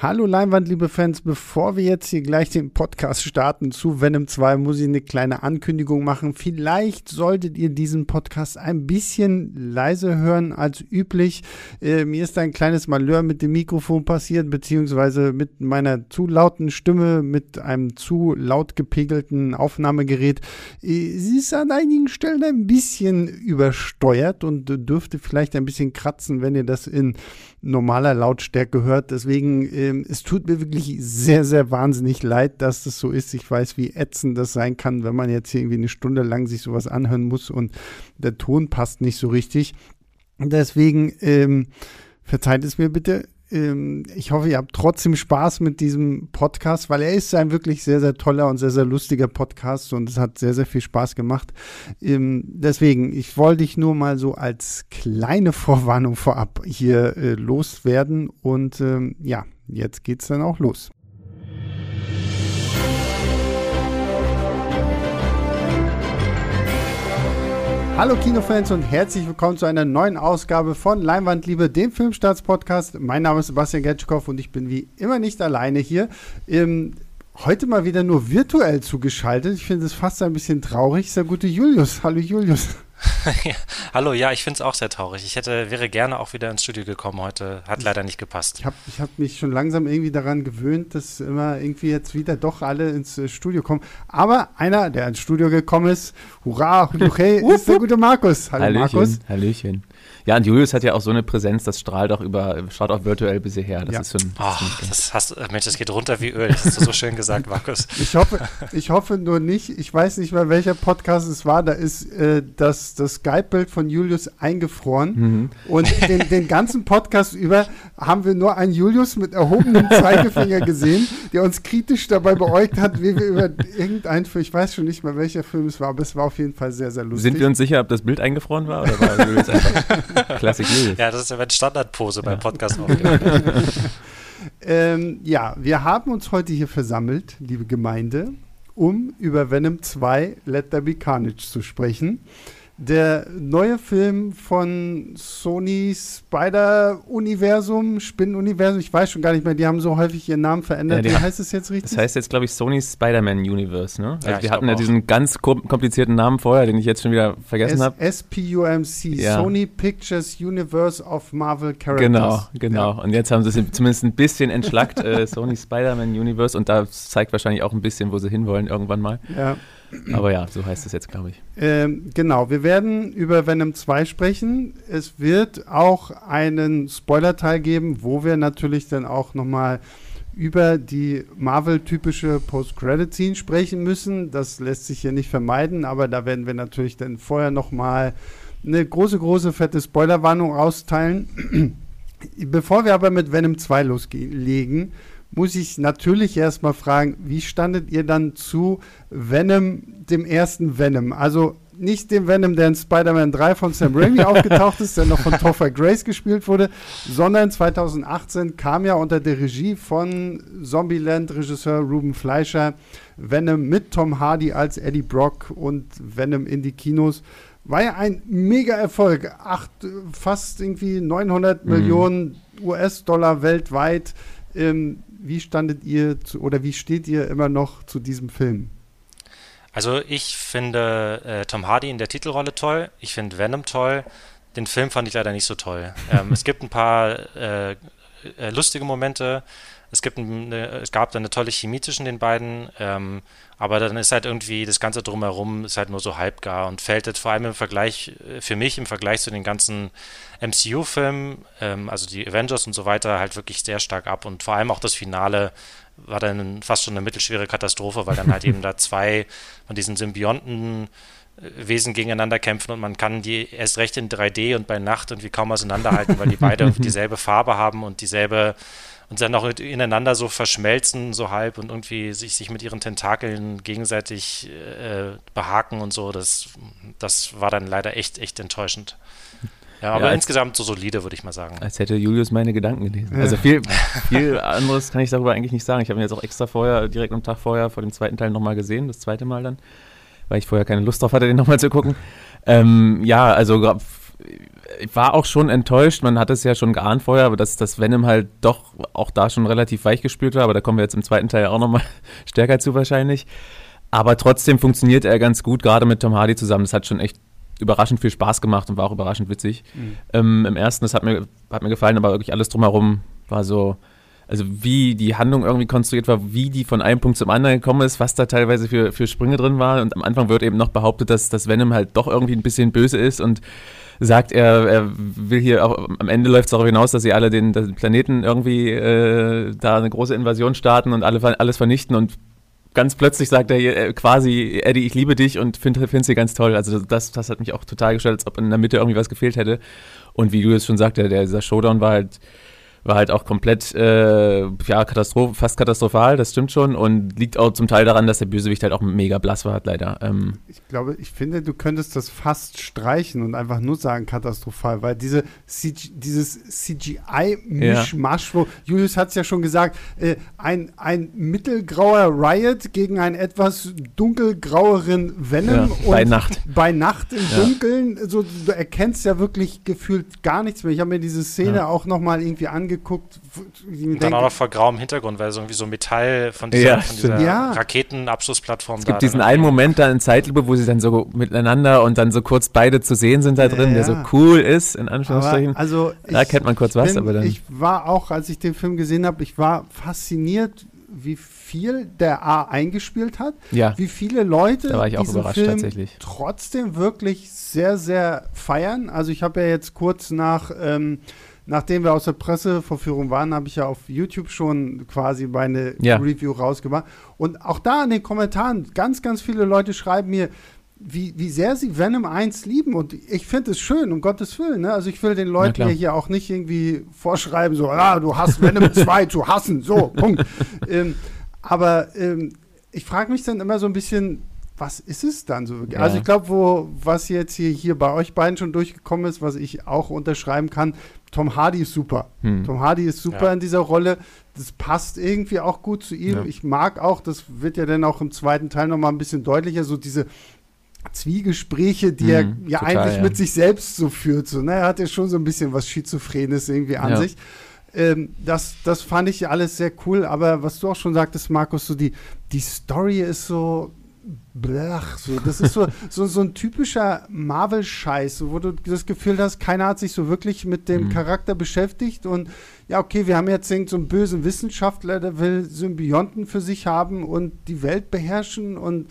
Hallo Leinwand, liebe Fans. Bevor wir jetzt hier gleich den Podcast starten zu Venom 2, muss ich eine kleine Ankündigung machen. Vielleicht solltet ihr diesen Podcast ein bisschen leiser hören als üblich. Äh, mir ist ein kleines Malheur mit dem Mikrofon passiert, beziehungsweise mit meiner zu lauten Stimme, mit einem zu laut gepegelten Aufnahmegerät. Äh, sie ist an einigen Stellen ein bisschen übersteuert und dürfte vielleicht ein bisschen kratzen, wenn ihr das in normaler Lautstärke hört. Deswegen, ähm, es tut mir wirklich sehr, sehr wahnsinnig leid, dass das so ist. Ich weiß, wie ätzend das sein kann, wenn man jetzt irgendwie eine Stunde lang sich sowas anhören muss und der Ton passt nicht so richtig. Deswegen, ähm, verzeiht es mir bitte ähm, ich hoffe, ihr habt trotzdem Spaß mit diesem Podcast, weil er ist ein wirklich sehr, sehr toller und sehr, sehr lustiger Podcast und es hat sehr, sehr viel Spaß gemacht. Ähm, deswegen, ich wollte dich nur mal so als kleine Vorwarnung vorab hier äh, loswerden und ähm, ja, jetzt geht's dann auch los. Hallo Kinofans und herzlich willkommen zu einer neuen Ausgabe von Leinwandliebe, dem Filmstarts-Podcast. Mein Name ist Sebastian Getschkow und ich bin wie immer nicht alleine hier. Ähm, heute mal wieder nur virtuell zugeschaltet. Ich finde es fast ein bisschen traurig. Der gute Julius. Hallo Julius. Hallo, ja, ich finde es auch sehr traurig. Ich hätte, wäre gerne auch wieder ins Studio gekommen heute. Hat leider nicht gepasst. Ich habe ich hab mich schon langsam irgendwie daran gewöhnt, dass immer irgendwie jetzt wieder doch alle ins äh, Studio kommen. Aber einer, der ins Studio gekommen ist, hurra, hey, ist der gute Markus. Hallo Hallöchen, Markus. Hallöchen. Ja, und Julius hat ja auch so eine Präsenz, das strahlt auch über, schaut auch virtuell bis hierher. Das ja. ist schon. Oh, das hast, Mensch, das geht runter wie Öl. Das hast du so schön gesagt, Markus. Ich hoffe, ich hoffe nur nicht, ich weiß nicht mal, welcher Podcast es war, da ist äh, das, das Skype-Bild von Julius eingefroren. Mhm. Und den, den ganzen Podcast über haben wir nur einen Julius mit erhobenem Zeigefinger gesehen, der uns kritisch dabei beäugt hat, wie wir über irgendeinen Film, ich weiß schon nicht mal, welcher Film es war, aber es war auf jeden Fall sehr, sehr lustig. Sind wir uns sicher, ob das Bild eingefroren war oder war Julius einfach Klassik Ja, das ist ja meine Standardpose beim Podcast. ähm, ja, wir haben uns heute hier versammelt, liebe Gemeinde, um über Venom 2 Let There Be Carnage zu sprechen. Der neue Film von Sony Spider-Universum, Spinnen-Universum, ich weiß schon gar nicht mehr, die haben so häufig ihren Namen verändert. Ja, Wie heißt es jetzt richtig? Das heißt jetzt, glaube ich, Sony Spider-Man Universe, ne? Also ja, wir hatten ja diesen ganz komplizierten Namen vorher, den ich jetzt schon wieder vergessen habe. SPUMC, ja. Sony Pictures Universe of Marvel Characters. Genau, genau. Ja. Und jetzt haben sie es zumindest ein bisschen entschlackt, äh, Sony Spider-Man Universe, und da zeigt wahrscheinlich auch ein bisschen, wo sie hinwollen irgendwann mal. Ja. Aber ja, so heißt es jetzt, glaube ich. Ähm, genau, wir werden über Venom 2 sprechen. Es wird auch einen Spoiler-Teil geben, wo wir natürlich dann auch nochmal über die Marvel-typische Post-Credit-Scene sprechen müssen. Das lässt sich hier nicht vermeiden, aber da werden wir natürlich dann vorher nochmal eine große, große, fette Spoilerwarnung austeilen. Bevor wir aber mit Venom 2 loslegen, muss ich natürlich erstmal fragen, wie standet ihr dann zu Venom, dem ersten Venom? Also nicht dem Venom, der in Spider-Man 3 von Sam Raimi aufgetaucht ist, der noch von Topher Grace gespielt wurde, sondern 2018 kam ja unter der Regie von Zombieland-Regisseur Ruben Fleischer Venom mit Tom Hardy als Eddie Brock und Venom in die Kinos. War ja ein mega Erfolg. Acht, fast irgendwie 900 mhm. Millionen US-Dollar weltweit. Ähm, wie standet ihr zu, oder wie steht ihr immer noch zu diesem Film? Also ich finde äh, Tom Hardy in der Titelrolle toll. Ich finde Venom toll. Den Film fand ich leider nicht so toll. Ähm, es gibt ein paar äh, äh, lustige Momente. Es, gibt eine, es gab eine tolle Chemie zwischen den beiden. Ähm, aber dann ist halt irgendwie das Ganze drumherum ist halt nur so halbgar und fällt jetzt vor allem im Vergleich, äh, für mich im Vergleich zu den ganzen MCU-Filmen, ähm, also die Avengers und so weiter, halt wirklich sehr stark ab. Und vor allem auch das Finale war dann fast schon eine mittelschwere Katastrophe, weil dann halt eben da zwei von diesen Symbionten äh, Wesen gegeneinander kämpfen und man kann die erst recht in 3D und bei Nacht irgendwie kaum auseinanderhalten, weil die beide dieselbe Farbe haben und dieselbe und dann auch ineinander so verschmelzen, so halb und irgendwie sich, sich mit ihren Tentakeln gegenseitig äh, behaken und so. Das, das war dann leider echt, echt enttäuschend. Ja, aber ja, insgesamt so solide, würde ich mal sagen. Als hätte Julius meine Gedanken gelesen. Also viel, viel anderes kann ich darüber eigentlich nicht sagen. Ich habe ihn jetzt auch extra vorher, direkt am Tag vorher, vor dem zweiten Teil nochmal gesehen, das zweite Mal dann, weil ich vorher keine Lust drauf hatte, den nochmal zu gucken. Ähm, ja, also ich war auch schon enttäuscht. Man hat es ja schon geahnt vorher, aber dass das Venom halt doch auch da schon relativ weich gespielt war. Aber da kommen wir jetzt im zweiten Teil auch nochmal stärker zu wahrscheinlich. Aber trotzdem funktioniert er ganz gut, gerade mit Tom Hardy zusammen. Das hat schon echt überraschend viel Spaß gemacht und war auch überraschend witzig. Mhm. Ähm, Im ersten, das hat mir, hat mir gefallen, aber wirklich alles drumherum war so, also wie die Handlung irgendwie konstruiert war, wie die von einem Punkt zum anderen gekommen ist, was da teilweise für, für Sprünge drin waren. Und am Anfang wird eben noch behauptet, dass, dass Venom halt doch irgendwie ein bisschen böse ist und sagt, er, er will hier auch, am Ende läuft es darauf hinaus, dass sie alle den, den Planeten irgendwie äh, da eine große Invasion starten und alle, alles vernichten und ganz plötzlich sagt er äh, quasi, Eddie, ich liebe dich und finde find sie ganz toll. Also das, das hat mich auch total gestellt, als ob in der Mitte irgendwie was gefehlt hätte. Und wie du es schon sagte, der, dieser Showdown war halt war halt auch komplett, äh, ja, Katastroph fast katastrophal, das stimmt schon. Und liegt auch zum Teil daran, dass der Bösewicht halt auch mega blass war, leider. Ähm. Ich glaube, ich finde, du könntest das fast streichen und einfach nur sagen katastrophal, weil diese CG, dieses CGI-Mischmasch, ja. wo Julius hat es ja schon gesagt, äh, ein, ein mittelgrauer Riot gegen einen etwas dunkelgraueren Venom. Ja, bei Nacht. Bei Nacht im ja. Dunkeln, so, du erkennst ja wirklich gefühlt gar nichts mehr. Ich habe mir diese Szene auch noch mal irgendwie angeschaut angeguckt. Und dann auch noch vor grauem Hintergrund, weil so irgendwie so Metall von dieser, ja, von dieser ja. Raketenabschlussplattform Es gibt diesen einen Moment da in Zeitlupe, wo sie dann so miteinander und dann so kurz beide zu sehen sind da drin, ja, der so cool ist, in Anführungsstrichen. Aber also da kennt man kurz was, bin, aber dann. Ich war auch, als ich den Film gesehen habe, ich war fasziniert, wie viel der A eingespielt hat, ja. wie viele Leute da war ich auch überrascht, Film tatsächlich. trotzdem wirklich sehr, sehr feiern. Also ich habe ja jetzt kurz nach ähm, nachdem wir aus der Presseverführung waren, habe ich ja auf YouTube schon quasi meine ja. Review rausgemacht. Und auch da in den Kommentaren, ganz, ganz viele Leute schreiben mir, wie, wie sehr sie Venom 1 lieben. Und ich finde es schön, um Gottes Willen. Ne? Also ich will den Leuten ja, hier auch nicht irgendwie vorschreiben, so, ah, du hast Venom 2 zu hassen. So, Punkt. ähm, aber ähm, ich frage mich dann immer so ein bisschen, was ist es dann so? Ja. Also ich glaube, wo was jetzt hier, hier bei euch beiden schon durchgekommen ist, was ich auch unterschreiben kann, Tom Hardy ist super. Hm. Tom Hardy ist super ja. in dieser Rolle. Das passt irgendwie auch gut zu ihm. Ja. Ich mag auch, das wird ja dann auch im zweiten Teil nochmal ein bisschen deutlicher, so diese Zwiegespräche, die er hm, ja total, eigentlich ja. mit sich selbst so führt. So, ne? Er hat ja schon so ein bisschen was Schizophrenes irgendwie an sich. Ähm, das, das fand ich alles sehr cool, aber was du auch schon sagtest, Markus, so die, die Story ist so, blach, so. Das ist so, so, so ein typischer Marvel-Scheiß, wo du das Gefühl hast, keiner hat sich so wirklich mit dem mhm. Charakter beschäftigt und ja, okay, wir haben jetzt so einen bösen Wissenschaftler, der will Symbionten für sich haben und die Welt beherrschen und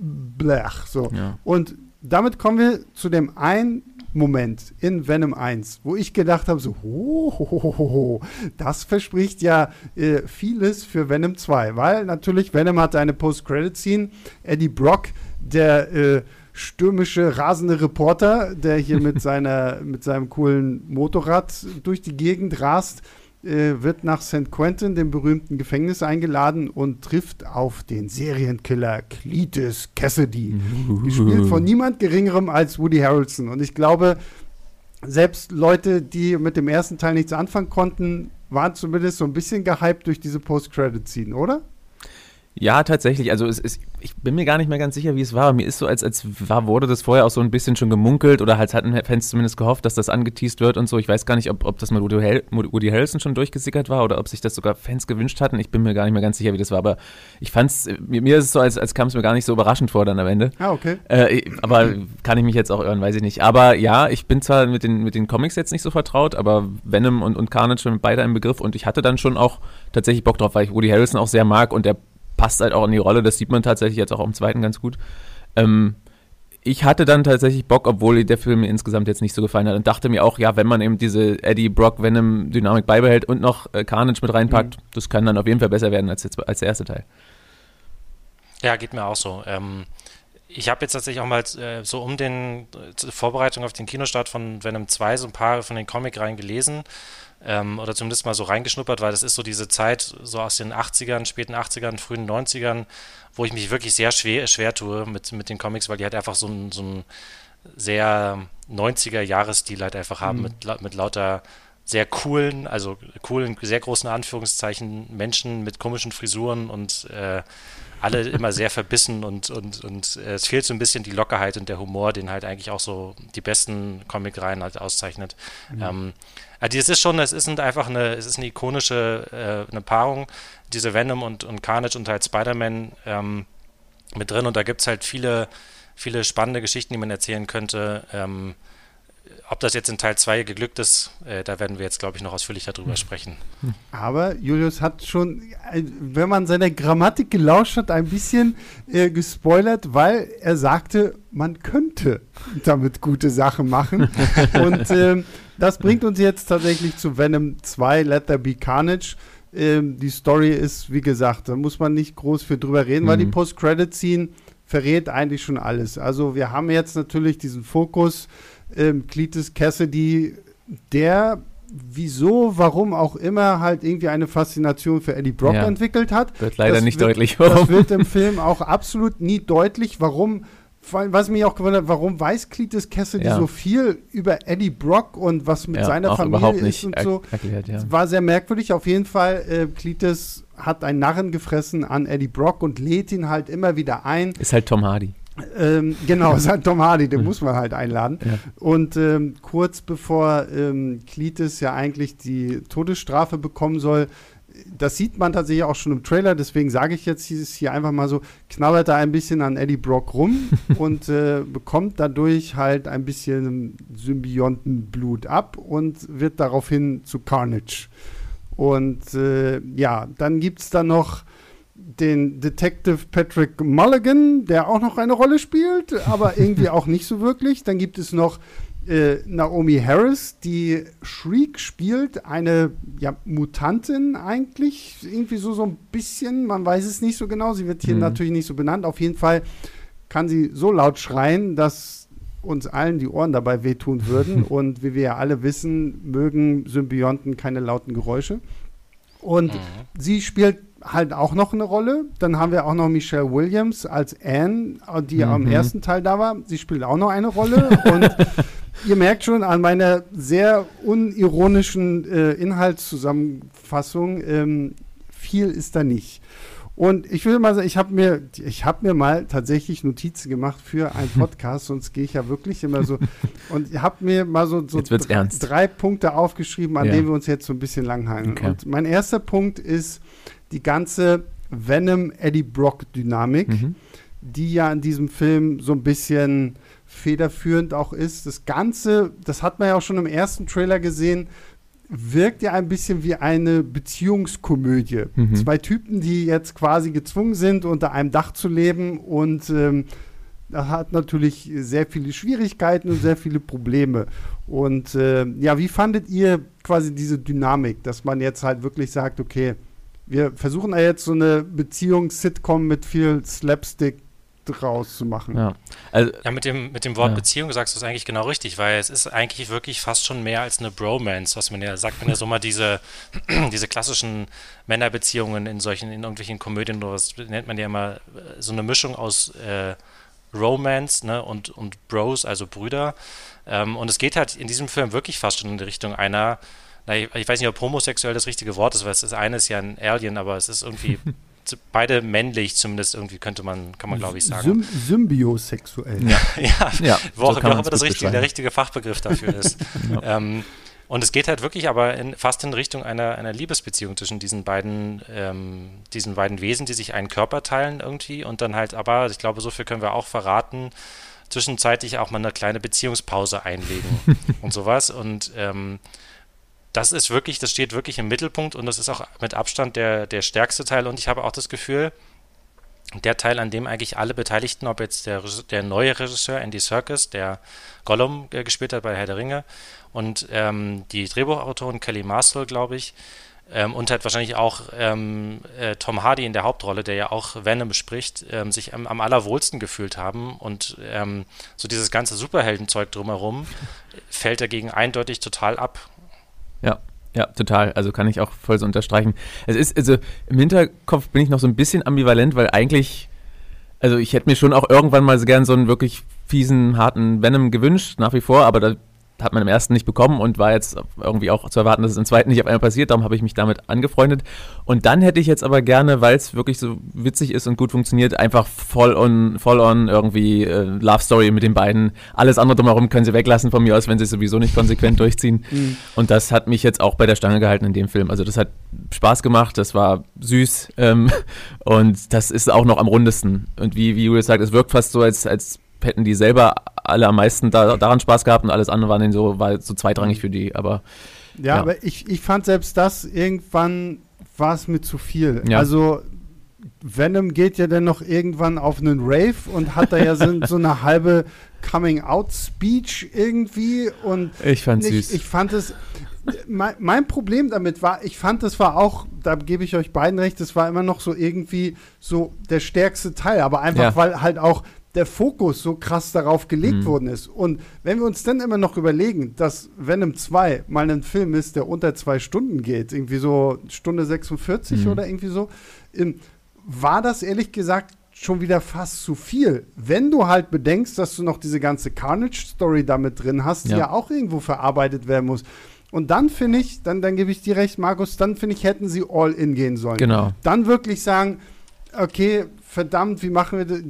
blach, so. Ja. Und damit kommen wir zu dem einen Moment in Venom 1, wo ich gedacht habe, so, ho, ho, ho, das verspricht ja äh, vieles für Venom 2, weil natürlich Venom hat eine Post-Credit-Scene, Eddie Brock, der äh, stürmische, rasende Reporter, der hier mit, seiner, mit seinem coolen Motorrad durch die Gegend rast, äh, wird nach St. Quentin, dem berühmten Gefängnis, eingeladen und trifft auf den Serienkiller Cletus Cassidy. gespielt von niemand Geringerem als Woody Harrelson. Und ich glaube, selbst Leute, die mit dem ersten Teil nichts anfangen konnten, waren zumindest so ein bisschen gehypt durch diese Post-Credit-Scene, oder? Ja, tatsächlich. Also es ist, ich bin mir gar nicht mehr ganz sicher, wie es war. Mir ist so, als, als war, wurde das vorher auch so ein bisschen schon gemunkelt oder halt hatten Fans zumindest gehofft, dass das angeteased wird und so. Ich weiß gar nicht, ob, ob das mal Woody, Hel Woody Harrelson schon durchgesickert war oder ob sich das sogar Fans gewünscht hatten. Ich bin mir gar nicht mehr ganz sicher, wie das war. Aber ich fand's, mir, mir ist es so, als, als kam es mir gar nicht so überraschend vor dann am Ende. Ah, okay. Äh, aber kann ich mich jetzt auch irren, weiß ich nicht. Aber ja, ich bin zwar mit den, mit den Comics jetzt nicht so vertraut, aber Venom und, und Carnage sind beide im Begriff und ich hatte dann schon auch tatsächlich Bock drauf, weil ich Woody Harrelson auch sehr mag und der passt halt auch in die Rolle. Das sieht man tatsächlich jetzt auch im zweiten ganz gut. Ähm, ich hatte dann tatsächlich Bock, obwohl der Film mir insgesamt jetzt nicht so gefallen hat und dachte mir auch, ja, wenn man eben diese Eddie Brock Venom Dynamik beibehält und noch äh, Carnage mit reinpackt, mhm. das kann dann auf jeden Fall besser werden als, jetzt, als der erste Teil. Ja, geht mir auch so. Ähm, ich habe jetzt tatsächlich auch mal äh, so um den äh, Vorbereitung auf den Kinostart von Venom 2 so ein paar von den Comic-Reihen gelesen ähm, oder zumindest mal so reingeschnuppert, weil das ist so diese Zeit so aus den 80ern, späten 80ern, frühen 90ern, wo ich mich wirklich sehr schwer, schwer tue mit, mit den Comics, weil die halt einfach so ein, so sehr 90er-Jahresstil halt einfach haben, mhm. mit, mit lauter sehr coolen, also coolen, sehr großen Anführungszeichen Menschen mit komischen Frisuren und äh, alle immer sehr verbissen und, und, und es fehlt so ein bisschen die Lockerheit und der Humor, den halt eigentlich auch so die besten Comic-Reihen halt auszeichnet. Mhm. Ähm, also es ist schon, es ist einfach eine, es ist eine ikonische äh, eine Paarung, diese Venom und, und Carnage und halt Spider-Man ähm, mit drin und da gibt es halt viele, viele spannende Geschichten, die man erzählen könnte. Ähm, ob das jetzt in Teil 2 geglückt ist, äh, da werden wir jetzt, glaube ich, noch ausführlicher drüber hm. sprechen. Aber Julius hat schon, äh, wenn man seiner Grammatik gelauscht hat, ein bisschen äh, gespoilert, weil er sagte, man könnte damit gute Sachen machen. Und ähm, das bringt uns jetzt tatsächlich zu Venom 2, Let There Be Carnage. Ähm, die Story ist, wie gesagt, da muss man nicht groß für drüber reden, mhm. weil die mhm. Post-Credit-Scene verrät eigentlich schon alles. Also wir haben jetzt natürlich diesen Fokus ähm, Cletus Cassidy, der wieso, warum auch immer halt irgendwie eine Faszination für Eddie Brock ja. entwickelt hat. Wird leider das nicht wird, deutlich. Warum. Das wird im Film auch absolut nie deutlich, warum was mich auch gewundert, warum weiß Cletus Cassidy ja. so viel über Eddie Brock und was mit ja, seiner Familie ist und so. Erklärt, ja. War sehr merkwürdig. Auf jeden Fall, äh, Cletus hat einen Narren gefressen an Eddie Brock und lädt ihn halt immer wieder ein. Ist halt Tom Hardy. Ähm, genau, ist halt Tom Hardy, den muss man halt einladen. Ja. Und ähm, kurz bevor ähm, Cletus ja eigentlich die Todesstrafe bekommen soll, das sieht man tatsächlich auch schon im Trailer, deswegen sage ich jetzt hier einfach mal so, knabbert er ein bisschen an Eddie Brock rum und äh, bekommt dadurch halt ein bisschen Symbiontenblut ab und wird daraufhin zu Carnage. Und äh, ja, dann gibt es da noch den Detective Patrick Mulligan, der auch noch eine Rolle spielt, aber irgendwie auch nicht so wirklich. Dann gibt es noch äh, Naomi Harris, die Shriek spielt, eine ja, Mutantin eigentlich, irgendwie so, so ein bisschen, man weiß es nicht so genau, sie wird hier mhm. natürlich nicht so benannt. Auf jeden Fall kann sie so laut schreien, dass uns allen die Ohren dabei wehtun würden. Und wie wir ja alle wissen, mögen Symbionten keine lauten Geräusche. Und mhm. sie spielt halt auch noch eine Rolle. Dann haben wir auch noch Michelle Williams als Anne, die mhm. am ersten Teil da war. Sie spielt auch noch eine Rolle. und ihr merkt schon an meiner sehr unironischen äh, Inhaltszusammenfassung, ähm, viel ist da nicht. Und ich will mal sagen, ich habe mir, ich habe mir mal tatsächlich Notizen gemacht für einen Podcast, sonst gehe ich ja wirklich immer so. Und ich habe mir mal so, so drei, drei, Punkte aufgeschrieben, an ja. denen wir uns jetzt so ein bisschen langhalten. Okay. Und mein erster Punkt ist, die ganze Venom-Eddie Brock-Dynamik, mhm. die ja in diesem Film so ein bisschen federführend auch ist. Das Ganze, das hat man ja auch schon im ersten Trailer gesehen, wirkt ja ein bisschen wie eine Beziehungskomödie. Mhm. Zwei Typen, die jetzt quasi gezwungen sind, unter einem Dach zu leben und ähm, das hat natürlich sehr viele Schwierigkeiten und sehr viele Probleme. Und äh, ja, wie fandet ihr quasi diese Dynamik, dass man jetzt halt wirklich sagt, okay, wir versuchen ja jetzt so eine Beziehungs-Sitcom mit viel Slapstick draus zu machen. Ja, also, ja mit, dem, mit dem Wort ja. Beziehung sagst du es eigentlich genau richtig, weil es ist eigentlich wirklich fast schon mehr als eine Bromance, was man ja sagt, man ja so mal diese, diese klassischen Männerbeziehungen in solchen, in irgendwelchen Komödien oder was nennt man ja immer äh, so eine Mischung aus äh, Romance ne, und, und Bros, also Brüder. Ähm, und es geht halt in diesem Film wirklich fast schon in die Richtung einer na, ich, ich, weiß nicht, ob homosexuell das richtige Wort ist, weil das eine ist ja ein Alien, aber es ist irgendwie beide männlich, zumindest irgendwie könnte man, kann man glaube ich sagen. Sym symbiosexuell. Ja, ja, ja wo auch, so immer das richtige, der richtige Fachbegriff dafür ist. ja. ähm, und es geht halt wirklich aber in, fast in Richtung einer, einer Liebesbeziehung zwischen diesen beiden, ähm, diesen beiden Wesen, die sich einen Körper teilen irgendwie und dann halt aber, ich glaube, so viel können wir auch verraten, zwischenzeitlich auch mal eine kleine Beziehungspause einlegen und sowas. Und ähm, das ist wirklich, das steht wirklich im Mittelpunkt und das ist auch mit Abstand der, der stärkste Teil. Und ich habe auch das Gefühl, der Teil, an dem eigentlich alle Beteiligten, ob jetzt der, der neue Regisseur Andy Serkis, der Gollum äh, gespielt hat bei Herr der Ringe, und ähm, die Drehbuchautorin Kelly Marcel, glaube ich, ähm, und halt wahrscheinlich auch ähm, äh, Tom Hardy in der Hauptrolle, der ja auch Venom spricht, ähm, sich am, am, allerwohlsten gefühlt haben. Und ähm, so dieses ganze Superheldenzeug drumherum fällt dagegen eindeutig total ab. Ja, ja, total. Also kann ich auch voll so unterstreichen. Es ist, also im Hinterkopf bin ich noch so ein bisschen ambivalent, weil eigentlich, also ich hätte mir schon auch irgendwann mal so gern so einen wirklich fiesen, harten Venom gewünscht, nach wie vor, aber da hat man im ersten nicht bekommen und war jetzt irgendwie auch zu erwarten, dass es im zweiten nicht auf einmal passiert. Darum habe ich mich damit angefreundet. Und dann hätte ich jetzt aber gerne, weil es wirklich so witzig ist und gut funktioniert, einfach voll on, voll on irgendwie äh, Love Story mit den beiden. Alles andere drumherum können sie weglassen von mir aus, wenn sie sowieso nicht konsequent durchziehen. Mhm. Und das hat mich jetzt auch bei der Stange gehalten in dem Film. Also das hat Spaß gemacht, das war süß ähm, und das ist auch noch am rundesten. Und wie, wie Julius sagt, es wirkt fast so, als, als hätten die selber alle am meisten da, daran Spaß gehabt und alles andere war dann so, war so zweitrangig für die, aber. Ja, ja. aber ich, ich fand selbst das irgendwann war es mir zu viel. Ja. Also Venom geht ja dann noch irgendwann auf einen Rave und hat da ja so, so eine halbe Coming-out-Speech irgendwie und ich fand süß. Ich fand es mein, mein, Problem damit war, ich fand, das war auch, da gebe ich euch beiden recht, das war immer noch so irgendwie so der stärkste Teil, aber einfach, ja. weil halt auch der Fokus so krass darauf gelegt mhm. worden ist. Und wenn wir uns dann immer noch überlegen, dass Venom 2 mal ein Film ist, der unter zwei Stunden geht, irgendwie so Stunde 46 mhm. oder irgendwie so, war das ehrlich gesagt schon wieder fast zu viel. Wenn du halt bedenkst, dass du noch diese ganze Carnage-Story damit drin hast, die ja. ja auch irgendwo verarbeitet werden muss. Und dann finde ich, dann, dann gebe ich dir recht, Markus, dann finde ich, hätten sie all in gehen sollen. Genau. Dann wirklich sagen, okay, verdammt, wie machen wir das?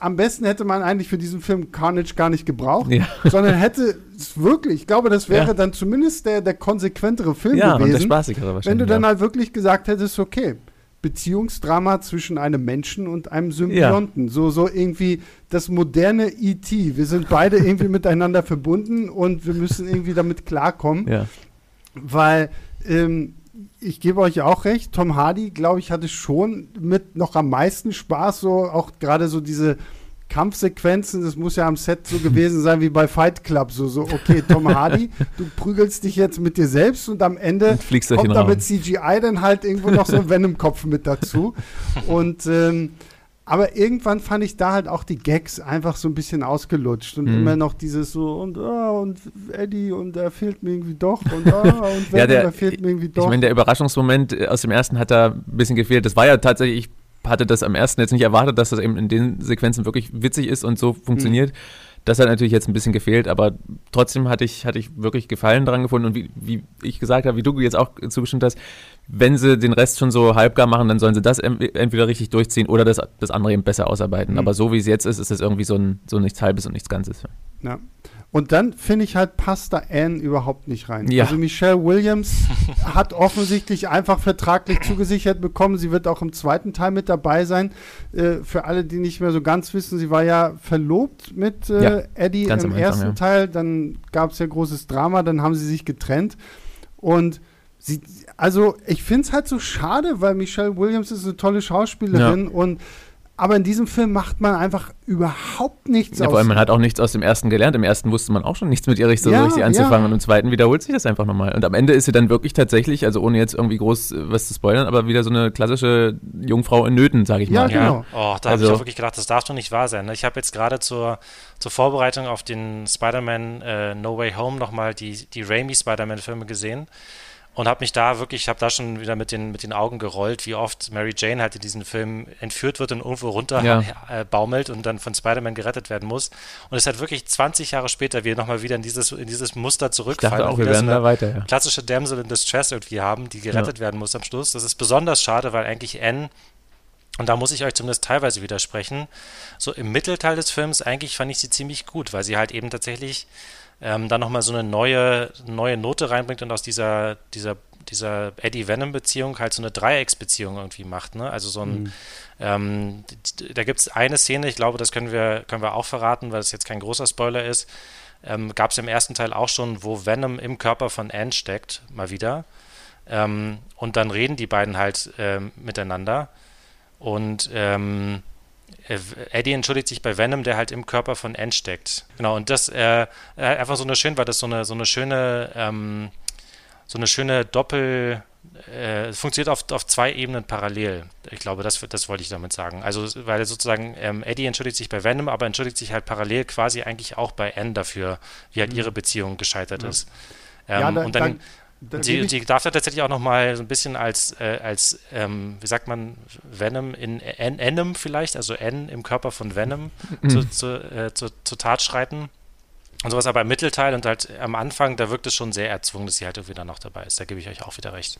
Am besten hätte man eigentlich für diesen Film Carnage gar nicht gebraucht, ja. sondern hätte es wirklich, ich glaube, das wäre ja. dann zumindest der, der konsequentere Film ja, gewesen. Und der spaßigere wahrscheinlich. Wenn du dann halt wirklich gesagt hättest, okay, Beziehungsdrama zwischen einem Menschen und einem Symbionten. Ja. So, so irgendwie das moderne E.T. Wir sind beide irgendwie miteinander verbunden und wir müssen irgendwie damit klarkommen. Ja. Weil ähm, ich gebe euch auch recht, Tom Hardy, glaube ich, hatte schon mit noch am meisten Spaß, so auch gerade so diese Kampfsequenzen, das muss ja am Set so gewesen sein wie bei Fight Club. So, so okay, Tom Hardy, du prügelst dich jetzt mit dir selbst und am Ende kommt da mit CGI dann halt irgendwo noch so ein Venom-Kopf mit dazu. Und ähm, aber irgendwann fand ich da halt auch die Gags einfach so ein bisschen ausgelutscht und mhm. immer noch dieses so und oh, und Eddie und er fehlt mir irgendwie doch und oh, und ja, der, fehlt mir irgendwie doch. Ich meine, der Überraschungsmoment äh, aus dem ersten hat da ein bisschen gefehlt. Das war ja tatsächlich, ich hatte das am ersten jetzt nicht erwartet, dass das eben in den Sequenzen wirklich witzig ist und so funktioniert. Mhm. Das hat natürlich jetzt ein bisschen gefehlt, aber trotzdem hatte ich, hatte ich wirklich Gefallen daran gefunden. Und wie, wie ich gesagt habe, wie du jetzt auch zugestimmt hast, wenn sie den Rest schon so halbgar machen, dann sollen sie das entweder richtig durchziehen oder das, das andere eben besser ausarbeiten. Mhm. Aber so wie es jetzt ist, ist es irgendwie so, ein, so nichts Halbes und nichts Ganzes. Ja. Und dann finde ich halt, passt da Anne überhaupt nicht rein. Ja. Also Michelle Williams hat offensichtlich einfach vertraglich zugesichert bekommen. Sie wird auch im zweiten Teil mit dabei sein. Äh, für alle, die nicht mehr so ganz wissen, sie war ja verlobt mit äh, ja, Eddie im Anfang, ersten ja. Teil. Dann gab es ja großes Drama, dann haben sie sich getrennt. Und sie, also ich finde es halt so schade, weil Michelle Williams ist eine tolle Schauspielerin und aber in diesem Film macht man einfach überhaupt nichts ja, aus. Vor allem, man hat auch nichts aus dem ersten gelernt. Im ersten wusste man auch schon nichts mit ihr richtig, so ja, richtig anzufangen. Ja. Und im zweiten wiederholt sich das einfach nochmal. Und am Ende ist sie dann wirklich tatsächlich, also ohne jetzt irgendwie groß äh, was zu spoilern, aber wieder so eine klassische Jungfrau in Nöten, sage ich mal. Ja, genau. Oh, da also, habe ich auch wirklich gedacht, das darf doch nicht wahr sein. Ne? Ich habe jetzt gerade zur, zur Vorbereitung auf den Spider-Man äh, No Way Home nochmal die, die Raimi Spider-Man-Filme gesehen und habe mich da wirklich, ich habe da schon wieder mit den, mit den Augen gerollt, wie oft Mary Jane halt in diesem Film entführt wird und irgendwo runter ja. äh, baumelt und dann von Spider-Man gerettet werden muss. Und es hat wirklich 20 Jahre später wir nochmal wieder in dieses, in dieses Muster zurückfallen. Ich dachte auch, wir werden so da weiter, ja. Klassische Damsel in Distress irgendwie haben, die gerettet ja. werden muss am Schluss. Das ist besonders schade, weil eigentlich Anne und da muss ich euch zumindest teilweise widersprechen. So im Mittelteil des Films eigentlich fand ich sie ziemlich gut, weil sie halt eben tatsächlich ähm, dann nochmal so eine neue, neue Note reinbringt und aus dieser, dieser, dieser Eddie-Venom-Beziehung halt so eine Dreiecksbeziehung irgendwie macht. Ne? Also so ein, mhm. ähm, da gibt es eine Szene, ich glaube, das können wir, können wir auch verraten, weil es jetzt kein großer Spoiler ist. Ähm, Gab es im ersten Teil auch schon, wo Venom im Körper von Anne steckt, mal wieder. Ähm, und dann reden die beiden halt ähm, miteinander. Und ähm, äh, Eddie entschuldigt sich bei Venom, der halt im Körper von Anne steckt. Genau, und das äh, äh, einfach so eine schön, weil das so eine, so eine schöne, ähm, so eine schöne Doppel, äh, funktioniert auf, auf zwei Ebenen parallel. Ich glaube, das, das wollte ich damit sagen. Also, weil sozusagen ähm, Eddie entschuldigt sich bei Venom, aber entschuldigt sich halt parallel quasi eigentlich auch bei Anne dafür, wie halt mhm. ihre Beziehung gescheitert ja. ist. Ähm, ja, da, und dann, dann Sie, sie darf da tatsächlich auch noch mal so ein bisschen als, äh, als ähm, wie sagt man, Venom in Enem vielleicht, also N im Körper von Venom mhm. zu, zu, äh, zu, zu, Tat schreiten. und sowas, aber im Mittelteil und halt am Anfang, da wirkt es schon sehr erzwungen, dass sie halt irgendwie dann noch dabei ist. Da gebe ich euch auch wieder recht.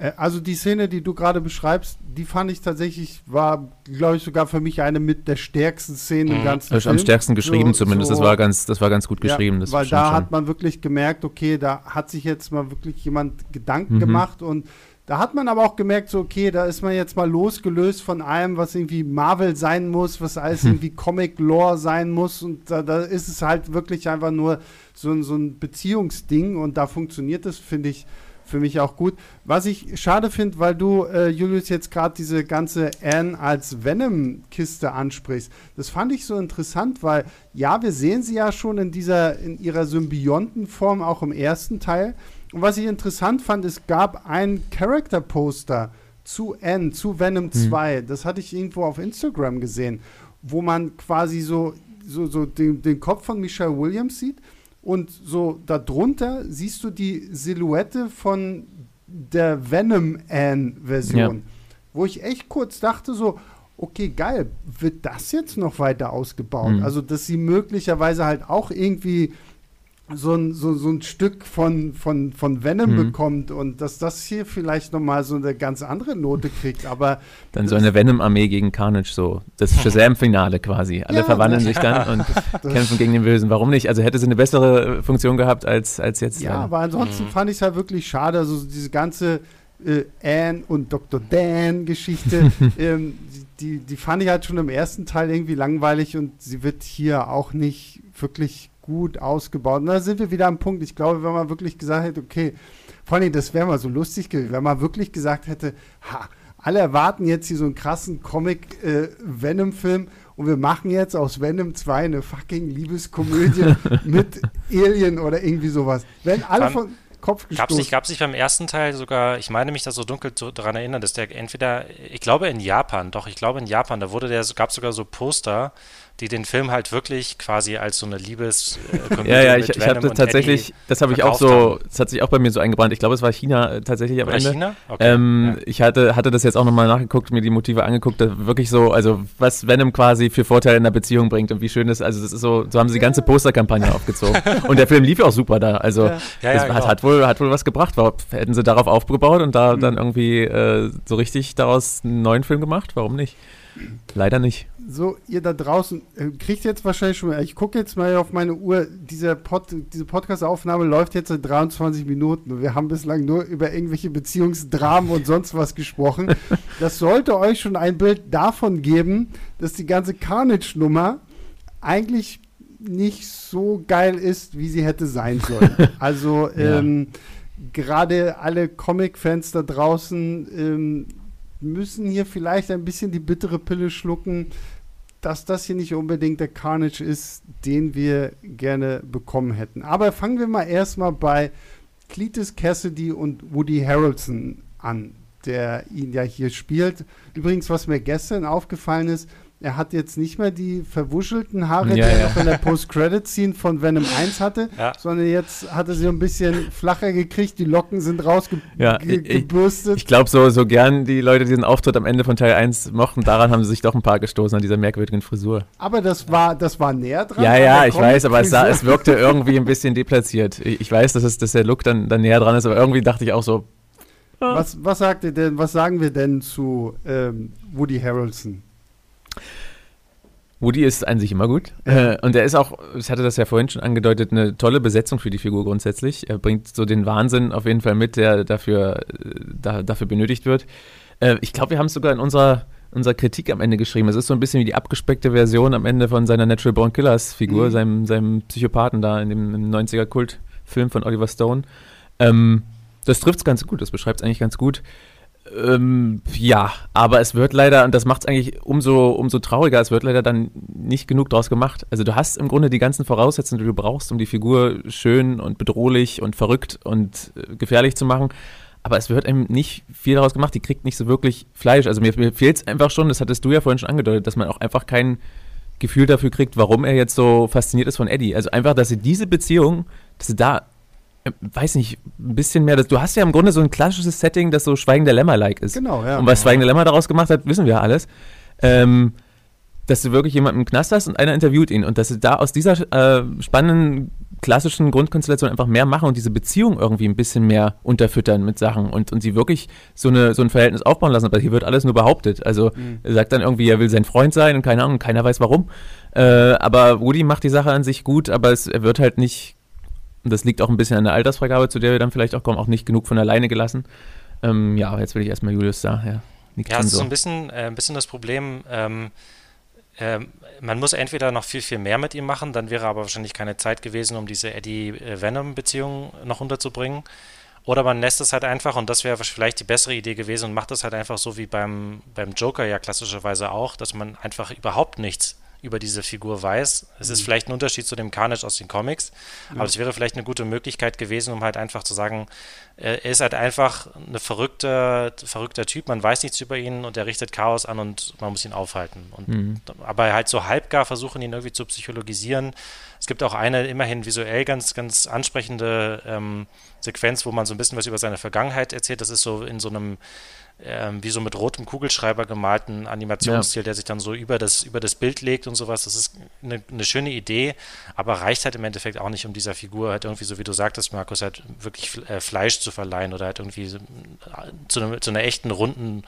Äh, also die Szene, die du gerade beschreibst, die fand ich tatsächlich, war, glaube ich, sogar für mich eine mit der stärksten Szenen mhm. im ganzen das Film. Am stärksten geschrieben so, zumindest, so, das, war ganz, das war ganz gut geschrieben. Ja, weil da schon. hat man wirklich gemerkt, okay, da hat sich jetzt mal wirklich jemand Gedanken mhm. gemacht und da hat man aber auch gemerkt, so, okay, da ist man jetzt mal losgelöst von allem, was irgendwie Marvel sein muss, was alles hm. irgendwie Comic-Lore sein muss. Und da, da, ist es halt wirklich einfach nur so, so ein Beziehungsding und da funktioniert es, finde ich, für mich auch gut. Was ich schade finde, weil du, äh, Julius, jetzt gerade diese ganze Anne als Venom-Kiste ansprichst. Das fand ich so interessant, weil ja, wir sehen sie ja schon in dieser, in ihrer Symbiontenform auch im ersten Teil. Und was ich interessant fand, es gab ein Character-Poster zu N, zu Venom 2. Mhm. Das hatte ich irgendwo auf Instagram gesehen, wo man quasi so, so, so den, den Kopf von Michelle Williams sieht. Und so darunter siehst du die Silhouette von der Venom Anne-Version. Ja. Wo ich echt kurz dachte, so, okay, geil, wird das jetzt noch weiter ausgebaut? Mhm. Also, dass sie möglicherweise halt auch irgendwie so ein, so, so ein Stück von, von, von Venom mhm. bekommt und dass das hier vielleicht nochmal so eine ganz andere Note kriegt, aber Dann so eine Venom-Armee gegen Carnage, so das Shazam-Finale quasi. Alle ja, verwandeln sich dann und kämpfen gegen den Bösen. Warum nicht? Also hätte sie eine bessere Funktion gehabt als, als jetzt. Ja, aber ansonsten mhm. fand ich es halt wirklich schade, also diese ganze äh, Anne und Dr. Dan-Geschichte, ähm, die, die fand ich halt schon im ersten Teil irgendwie langweilig und sie wird hier auch nicht wirklich gut ausgebaut. Und da sind wir wieder am Punkt. Ich glaube, wenn man wirklich gesagt hätte, okay, vor allem, das wäre mal so lustig gewesen, wenn man wirklich gesagt hätte, ha, alle erwarten jetzt hier so einen krassen Comic-Venom-Film äh, und wir machen jetzt aus Venom 2 eine fucking Liebeskomödie mit Alien oder irgendwie sowas. Wenn alle von Kopf gestoßen. Gab es nicht, nicht beim ersten Teil sogar, ich meine mich da so dunkel daran erinnern, dass der entweder, ich glaube in Japan, doch, ich glaube in Japan, da wurde der, gab es sogar so Poster, die den Film halt wirklich quasi als so eine Liebes äh, Ja, ja, ich, ich habe tatsächlich, Eddie das habe ich auch so, haben. das hat sich auch bei mir so eingebrannt. Ich glaube, es war China äh, tatsächlich am Oder Ende. China? Okay. Ähm, ja. Ich hatte, hatte das jetzt auch nochmal nachgeguckt, mir die Motive angeguckt, wirklich so, also was Venom quasi für Vorteile in der Beziehung bringt und wie schön das, also das ist so, so haben sie die ganze Posterkampagne aufgezogen. und der Film lief auch super da. Also ja. Ja, das hat, hat, wohl, hat wohl was gebracht. Warum hätten sie darauf aufgebaut und da mhm. dann irgendwie äh, so richtig daraus einen neuen Film gemacht? Warum nicht? Leider nicht. So, ihr da draußen äh, kriegt jetzt wahrscheinlich schon. Ich gucke jetzt mal auf meine Uhr. Diese, Pod, diese Podcast-Aufnahme läuft jetzt seit 23 Minuten. Und wir haben bislang nur über irgendwelche Beziehungsdramen und sonst was gesprochen. Das sollte euch schon ein Bild davon geben, dass die ganze Carnage-Nummer eigentlich nicht so geil ist, wie sie hätte sein sollen. Also, ähm, ja. gerade alle Comic-Fans da draußen ähm, müssen hier vielleicht ein bisschen die bittere Pille schlucken, dass das hier nicht unbedingt der Carnage ist, den wir gerne bekommen hätten. Aber fangen wir mal erstmal bei Cletus Cassidy und Woody Harrelson an, der ihn ja hier spielt. Übrigens, was mir gestern aufgefallen ist, er hat jetzt nicht mehr die verwuschelten Haare, ja, die er ja. noch in der Post-Credit-Scene von Venom 1 hatte, ja. sondern jetzt hat er sie ein bisschen flacher gekriegt, die Locken sind rausgebürstet. Ja, ich, ich glaube, so, so gern die Leute diesen Auftritt am Ende von Teil 1 mochten, daran haben sie sich doch ein paar gestoßen, an dieser merkwürdigen Frisur. Aber das war, das war näher dran. Ja, ja, ich weiß, aber es, sah, es wirkte irgendwie ein bisschen deplatziert. Ich, ich weiß, dass, es, dass der Look dann, dann näher dran ist, aber irgendwie dachte ich auch so, was, was sagt ihr denn, was sagen wir denn zu ähm, Woody Harrelson? Woody ist an sich immer gut. Äh, und er ist auch, ich hatte das ja vorhin schon angedeutet, eine tolle Besetzung für die Figur grundsätzlich. Er bringt so den Wahnsinn auf jeden Fall mit, der dafür, äh, da, dafür benötigt wird. Äh, ich glaube, wir haben es sogar in unserer, unserer Kritik am Ende geschrieben. Es ist so ein bisschen wie die abgespeckte Version am Ende von seiner Natural Born Killers Figur, mhm. seinem, seinem Psychopathen da in dem, dem 90er Kultfilm von Oliver Stone. Ähm, das trifft es ganz gut, das beschreibt es eigentlich ganz gut. Ähm, ja, aber es wird leider, und das macht es eigentlich umso, umso trauriger, es wird leider dann nicht genug draus gemacht. Also du hast im Grunde die ganzen Voraussetzungen, die du brauchst, um die Figur schön und bedrohlich und verrückt und äh, gefährlich zu machen. Aber es wird eben nicht viel daraus gemacht, die kriegt nicht so wirklich Fleisch. Also mir, mir fehlt es einfach schon, das hattest du ja vorhin schon angedeutet, dass man auch einfach kein Gefühl dafür kriegt, warum er jetzt so fasziniert ist von Eddie. Also einfach, dass sie diese Beziehung, dass sie da weiß nicht, ein bisschen mehr. Das, du hast ja im Grunde so ein klassisches Setting, das so Schweigen der Lämmer-like ist. Genau, ja. Und was Schweigen der Lämmer daraus gemacht hat, wissen wir alles. Ähm, dass du wirklich jemanden im Knast hast und einer interviewt ihn und dass sie da aus dieser äh, spannenden klassischen Grundkonstellation einfach mehr machen und diese Beziehung irgendwie ein bisschen mehr unterfüttern mit Sachen und, und sie wirklich so, eine, so ein Verhältnis aufbauen lassen. Aber hier wird alles nur behauptet. Also mhm. er sagt dann irgendwie, er will sein Freund sein und keine Ahnung, keiner weiß warum. Äh, aber Woody macht die Sache an sich gut, aber es, er wird halt nicht, das liegt auch ein bisschen an der Altersfreigabe, zu der wir dann vielleicht auch kommen, auch nicht genug von alleine gelassen. Ähm, ja, jetzt will ich erstmal Julius da. Ja, ja das ist so. ein bisschen, äh, ein bisschen das Problem. Ähm, ähm, man muss entweder noch viel, viel mehr mit ihm machen, dann wäre aber wahrscheinlich keine Zeit gewesen, um diese Eddie-Venom-Beziehung noch unterzubringen. Oder man lässt es halt einfach, und das wäre vielleicht die bessere Idee gewesen, und macht es halt einfach so wie beim, beim Joker ja klassischerweise auch, dass man einfach überhaupt nichts über diese Figur weiß. Es mhm. ist vielleicht ein Unterschied zu dem Carnage aus den Comics, aber es wäre vielleicht eine gute Möglichkeit gewesen, um halt einfach zu sagen, er ist halt einfach ein verrückter, verrückter Typ, man weiß nichts über ihn und er richtet Chaos an und man muss ihn aufhalten. Und, mhm. Aber halt so halbgar versuchen, ihn irgendwie zu psychologisieren. Es gibt auch eine immerhin visuell ganz, ganz ansprechende ähm, Sequenz, wo man so ein bisschen was über seine Vergangenheit erzählt. Das ist so in so einem ähm, wie so mit rotem Kugelschreiber gemalten Animationsstil, ja. der sich dann so über das, über das Bild legt und sowas. Das ist eine, eine, schöne Idee, aber reicht halt im Endeffekt auch nicht, um dieser Figur halt irgendwie, so wie du sagtest, Markus, halt wirklich äh, Fleisch zu verleihen oder halt irgendwie so, zu, eine, zu einer echten, runden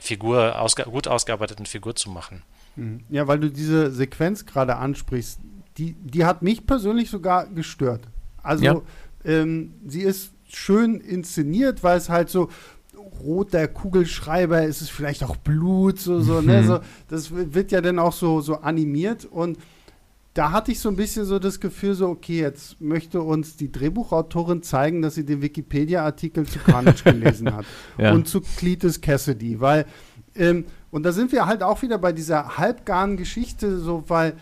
Figur, ausge gut ausgearbeiteten Figur zu machen. Mhm. Ja, weil du diese Sequenz gerade ansprichst, die, die hat mich persönlich sogar gestört. Also, ja. ähm, sie ist schön inszeniert, weil es halt so, roter Kugelschreiber, ist es vielleicht auch Blut, so, so, ne? Mhm. so, das wird ja dann auch so, so animiert und da hatte ich so ein bisschen so das Gefühl, so, okay, jetzt möchte uns die Drehbuchautorin zeigen, dass sie den Wikipedia-Artikel zu Carnage gelesen hat ja. und zu Cletus Cassidy, weil, ähm, und da sind wir halt auch wieder bei dieser halbgaren Geschichte, so, weil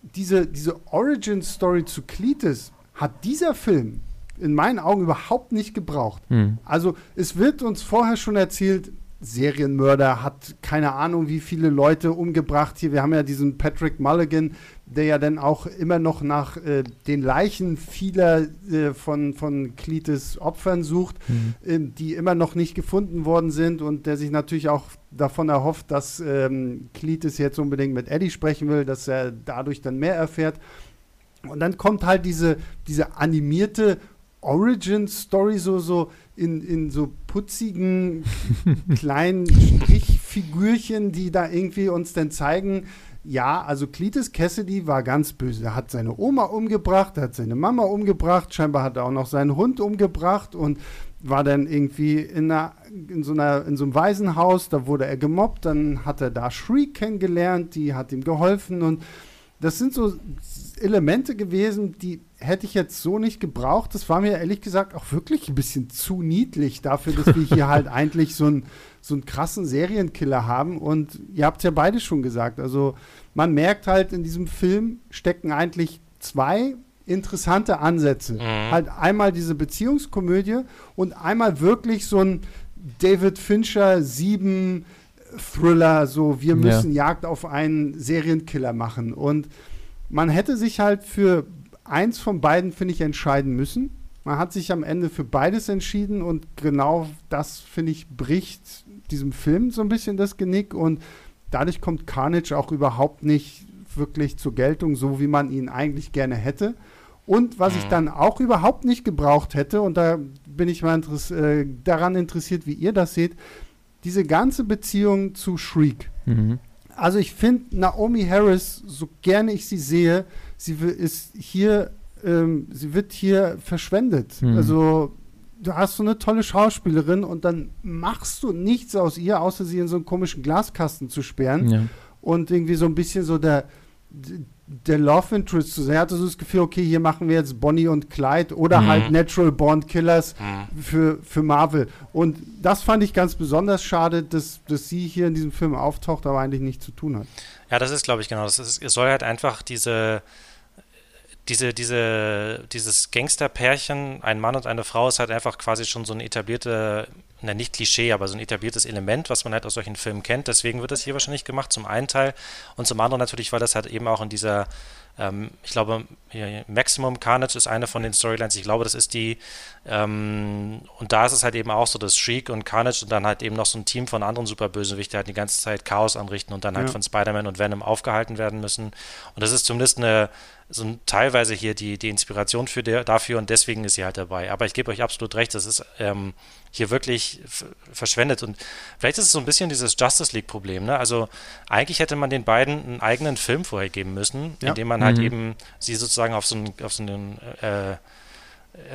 diese, diese Origin-Story zu Cletus hat dieser Film in meinen Augen überhaupt nicht gebraucht. Hm. Also es wird uns vorher schon erzählt, Serienmörder hat keine Ahnung, wie viele Leute umgebracht hier. Wir haben ja diesen Patrick Mulligan, der ja dann auch immer noch nach äh, den Leichen vieler äh, von, von Cletus Opfern sucht, mhm. äh, die immer noch nicht gefunden worden sind und der sich natürlich auch davon erhofft, dass ähm, Cletus jetzt unbedingt mit Eddie sprechen will, dass er dadurch dann mehr erfährt. Und dann kommt halt diese, diese animierte Origin-Story so, so in, in so putzigen kleinen Strichfigürchen, die da irgendwie uns dann zeigen, ja, also Cletus Cassidy war ganz böse. Er hat seine Oma umgebracht, er hat seine Mama umgebracht, scheinbar hat er auch noch seinen Hund umgebracht und war dann irgendwie in, einer, in, so, einer, in so einem Waisenhaus, da wurde er gemobbt, dann hat er da Shriek kennengelernt, die hat ihm geholfen und das sind so Elemente gewesen, die hätte ich jetzt so nicht gebraucht. Das war mir ehrlich gesagt auch wirklich ein bisschen zu niedlich dafür, dass wir hier halt eigentlich so, ein, so einen krassen Serienkiller haben. Und ihr habt es ja beide schon gesagt. Also man merkt halt, in diesem Film stecken eigentlich zwei interessante Ansätze. Mhm. Halt einmal diese Beziehungskomödie und einmal wirklich so ein David Fincher 7 Thriller, so wir müssen ja. Jagd auf einen Serienkiller machen. Und man hätte sich halt für eins von beiden, finde ich, entscheiden müssen. Man hat sich am Ende für beides entschieden und genau das, finde ich, bricht diesem Film so ein bisschen das Genick und dadurch kommt Carnage auch überhaupt nicht wirklich zur Geltung, so wie man ihn eigentlich gerne hätte. Und was ich mhm. dann auch überhaupt nicht gebraucht hätte, und da bin ich mal interess äh, daran interessiert, wie ihr das seht, diese ganze Beziehung zu Shriek. Mhm. Also ich finde Naomi Harris, so gerne ich sie sehe, sie ist hier, ähm, sie wird hier verschwendet. Mhm. Also du hast so eine tolle Schauspielerin und dann machst du nichts aus ihr, außer sie in so einen komischen Glaskasten zu sperren ja. und irgendwie so ein bisschen so der der Love Interest zu sein. Er hatte so das Gefühl, okay, hier machen wir jetzt Bonnie und Clyde oder mhm. halt Natural Born Killers mhm. für, für Marvel. Und das fand ich ganz besonders schade, dass, dass sie hier in diesem Film auftaucht, aber eigentlich nichts zu tun hat. Ja, das ist, glaube ich, genau. Das ist, es soll halt einfach diese, diese, diese, dieses Gangsterpärchen, ein Mann und eine Frau, ist halt einfach quasi schon so eine etablierte na, nicht Klischee, aber so ein etabliertes Element, was man halt aus solchen Filmen kennt. Deswegen wird das hier wahrscheinlich gemacht, zum einen Teil. Und zum anderen natürlich, weil das halt eben auch in dieser ähm, ich glaube, Maximum Carnage ist eine von den Storylines. Ich glaube, das ist die. Ähm, und da ist es halt eben auch so, dass Shriek und Carnage und dann halt eben noch so ein Team von anderen Superbösewichten halt die ganze Zeit Chaos anrichten und dann halt von Spider-Man und Venom aufgehalten werden müssen. Und das ist zumindest eine, so teilweise hier die, die Inspiration für der, dafür und deswegen ist sie halt dabei. Aber ich gebe euch absolut recht, das ist ähm, hier wirklich verschwendet. Und vielleicht ist es so ein bisschen dieses Justice League-Problem. Ne? Also eigentlich hätte man den beiden einen eigenen Film vorher geben müssen, ja. in dem man halt mhm. eben sie sozusagen auf so einen, auf so einen äh,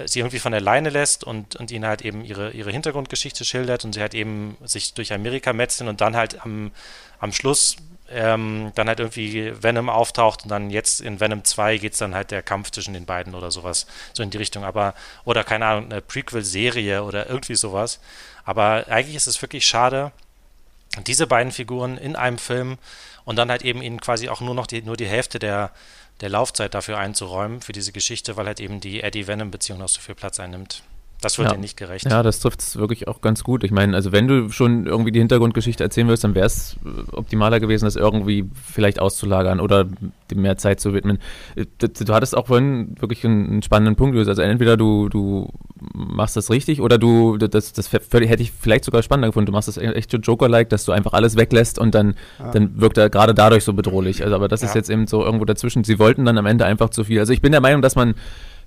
sie irgendwie von der Leine lässt und, und ihnen halt eben ihre, ihre Hintergrundgeschichte schildert und sie halt eben sich durch Amerika metzeln und dann halt am, am Schluss ähm, dann halt irgendwie Venom auftaucht und dann jetzt in Venom 2 geht es dann halt der Kampf zwischen den beiden oder sowas, so in die Richtung. Aber, oder keine Ahnung, eine Prequel-Serie oder irgendwie sowas. Aber eigentlich ist es wirklich schade, diese beiden Figuren in einem Film und dann halt eben ihnen quasi auch nur noch die, nur die Hälfte der, der Laufzeit dafür einzuräumen, für diese Geschichte, weil halt eben die Eddie-Venom-Beziehung noch so viel Platz einnimmt. Das wird ja. dir nicht gerecht. Ja, das trifft es wirklich auch ganz gut. Ich meine, also wenn du schon irgendwie die Hintergrundgeschichte erzählen willst, dann wäre es äh, optimaler gewesen, das irgendwie vielleicht auszulagern oder dem mehr Zeit zu widmen. Äh, du hattest auch vorhin wirklich einen, spannenden Punkt. Also entweder du, du machst das richtig oder du, das, das hätte ich vielleicht sogar spannender gefunden. Du machst das echt so Joker-like, dass du einfach alles weglässt und dann, ja. dann wirkt er gerade dadurch so bedrohlich. Also, aber das ja. ist jetzt eben so irgendwo dazwischen. Sie wollten dann am Ende einfach zu viel. Also ich bin der Meinung, dass man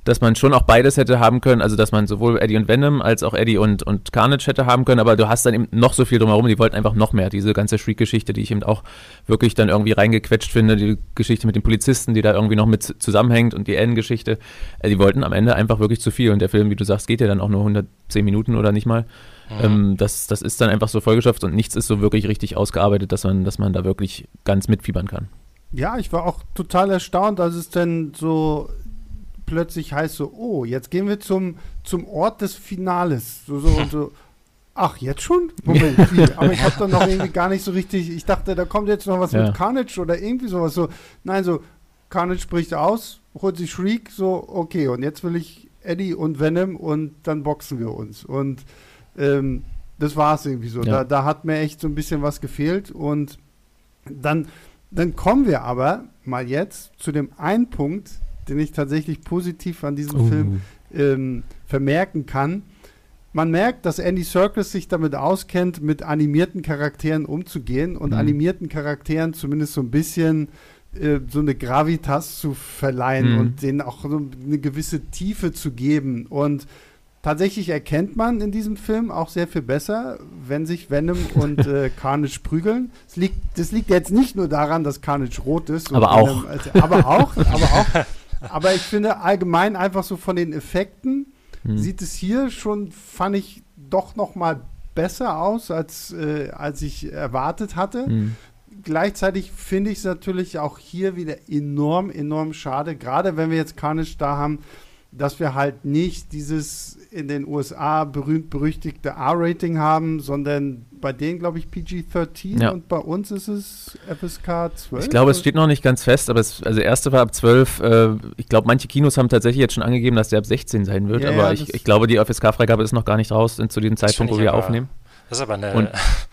dass man schon auch beides hätte haben können, also dass man sowohl Eddie und Venom als auch Eddie und, und Carnage hätte haben können, aber du hast dann eben noch so viel drumherum, die wollten einfach noch mehr. Diese ganze Shriek-Geschichte, die ich eben auch wirklich dann irgendwie reingequetscht finde, die Geschichte mit den Polizisten, die da irgendwie noch mit zusammenhängt und die N-Geschichte, äh, die wollten am Ende einfach wirklich zu viel und der Film, wie du sagst, geht ja dann auch nur 110 Minuten oder nicht mal. Mhm. Ähm, das, das ist dann einfach so vollgeschafft und nichts ist so wirklich richtig ausgearbeitet, dass man, dass man da wirklich ganz mitfiebern kann. Ja, ich war auch total erstaunt, als es denn so plötzlich heißt so, oh, jetzt gehen wir zum, zum Ort des Finales. So, so und so. Ach, jetzt schon? Moment, wie? aber ich habe dann noch irgendwie gar nicht so richtig, ich dachte, da kommt jetzt noch was ja. mit Carnage oder irgendwie sowas. So, nein, so, Carnage bricht aus, holt sich Shriek, so, okay, und jetzt will ich Eddie und Venom und dann boxen wir uns. Und ähm, das war es irgendwie so. Ja. Da, da hat mir echt so ein bisschen was gefehlt. Und dann, dann kommen wir aber mal jetzt zu dem einen Punkt, den ich tatsächlich positiv an diesem uh. Film ähm, vermerken kann. Man merkt, dass Andy Serkis sich damit auskennt, mit animierten Charakteren umzugehen und mhm. animierten Charakteren zumindest so ein bisschen äh, so eine Gravitas zu verleihen mhm. und denen auch so eine gewisse Tiefe zu geben. Und tatsächlich erkennt man in diesem Film auch sehr viel besser, wenn sich Venom und äh, Carnage prügeln. Das liegt, das liegt jetzt nicht nur daran, dass Carnage rot ist. Aber auch. Venom, also, aber auch. aber auch. Aber ich finde allgemein einfach so von den Effekten hm. sieht es hier schon, fand ich, doch noch mal besser aus, als, äh, als ich erwartet hatte. Hm. Gleichzeitig finde ich es natürlich auch hier wieder enorm, enorm schade, gerade wenn wir jetzt Carnage da haben, dass wir halt nicht dieses in den USA berühmt-berüchtigte R-Rating haben, sondern bei denen, glaube ich, PG-13 ja. und bei uns ist es FSK 12. Ich glaube, es steht noch nicht ganz fest, aber es, also erste war ab 12. Äh, ich glaube, manche Kinos haben tatsächlich jetzt schon angegeben, dass der ab 16 sein wird, ja, aber ja, ich, ich, glaube, die FSK-Freigabe ist noch gar nicht raus zu dem Zeitpunkt, wo wir aufnehmen. Das ist aber eine. Und,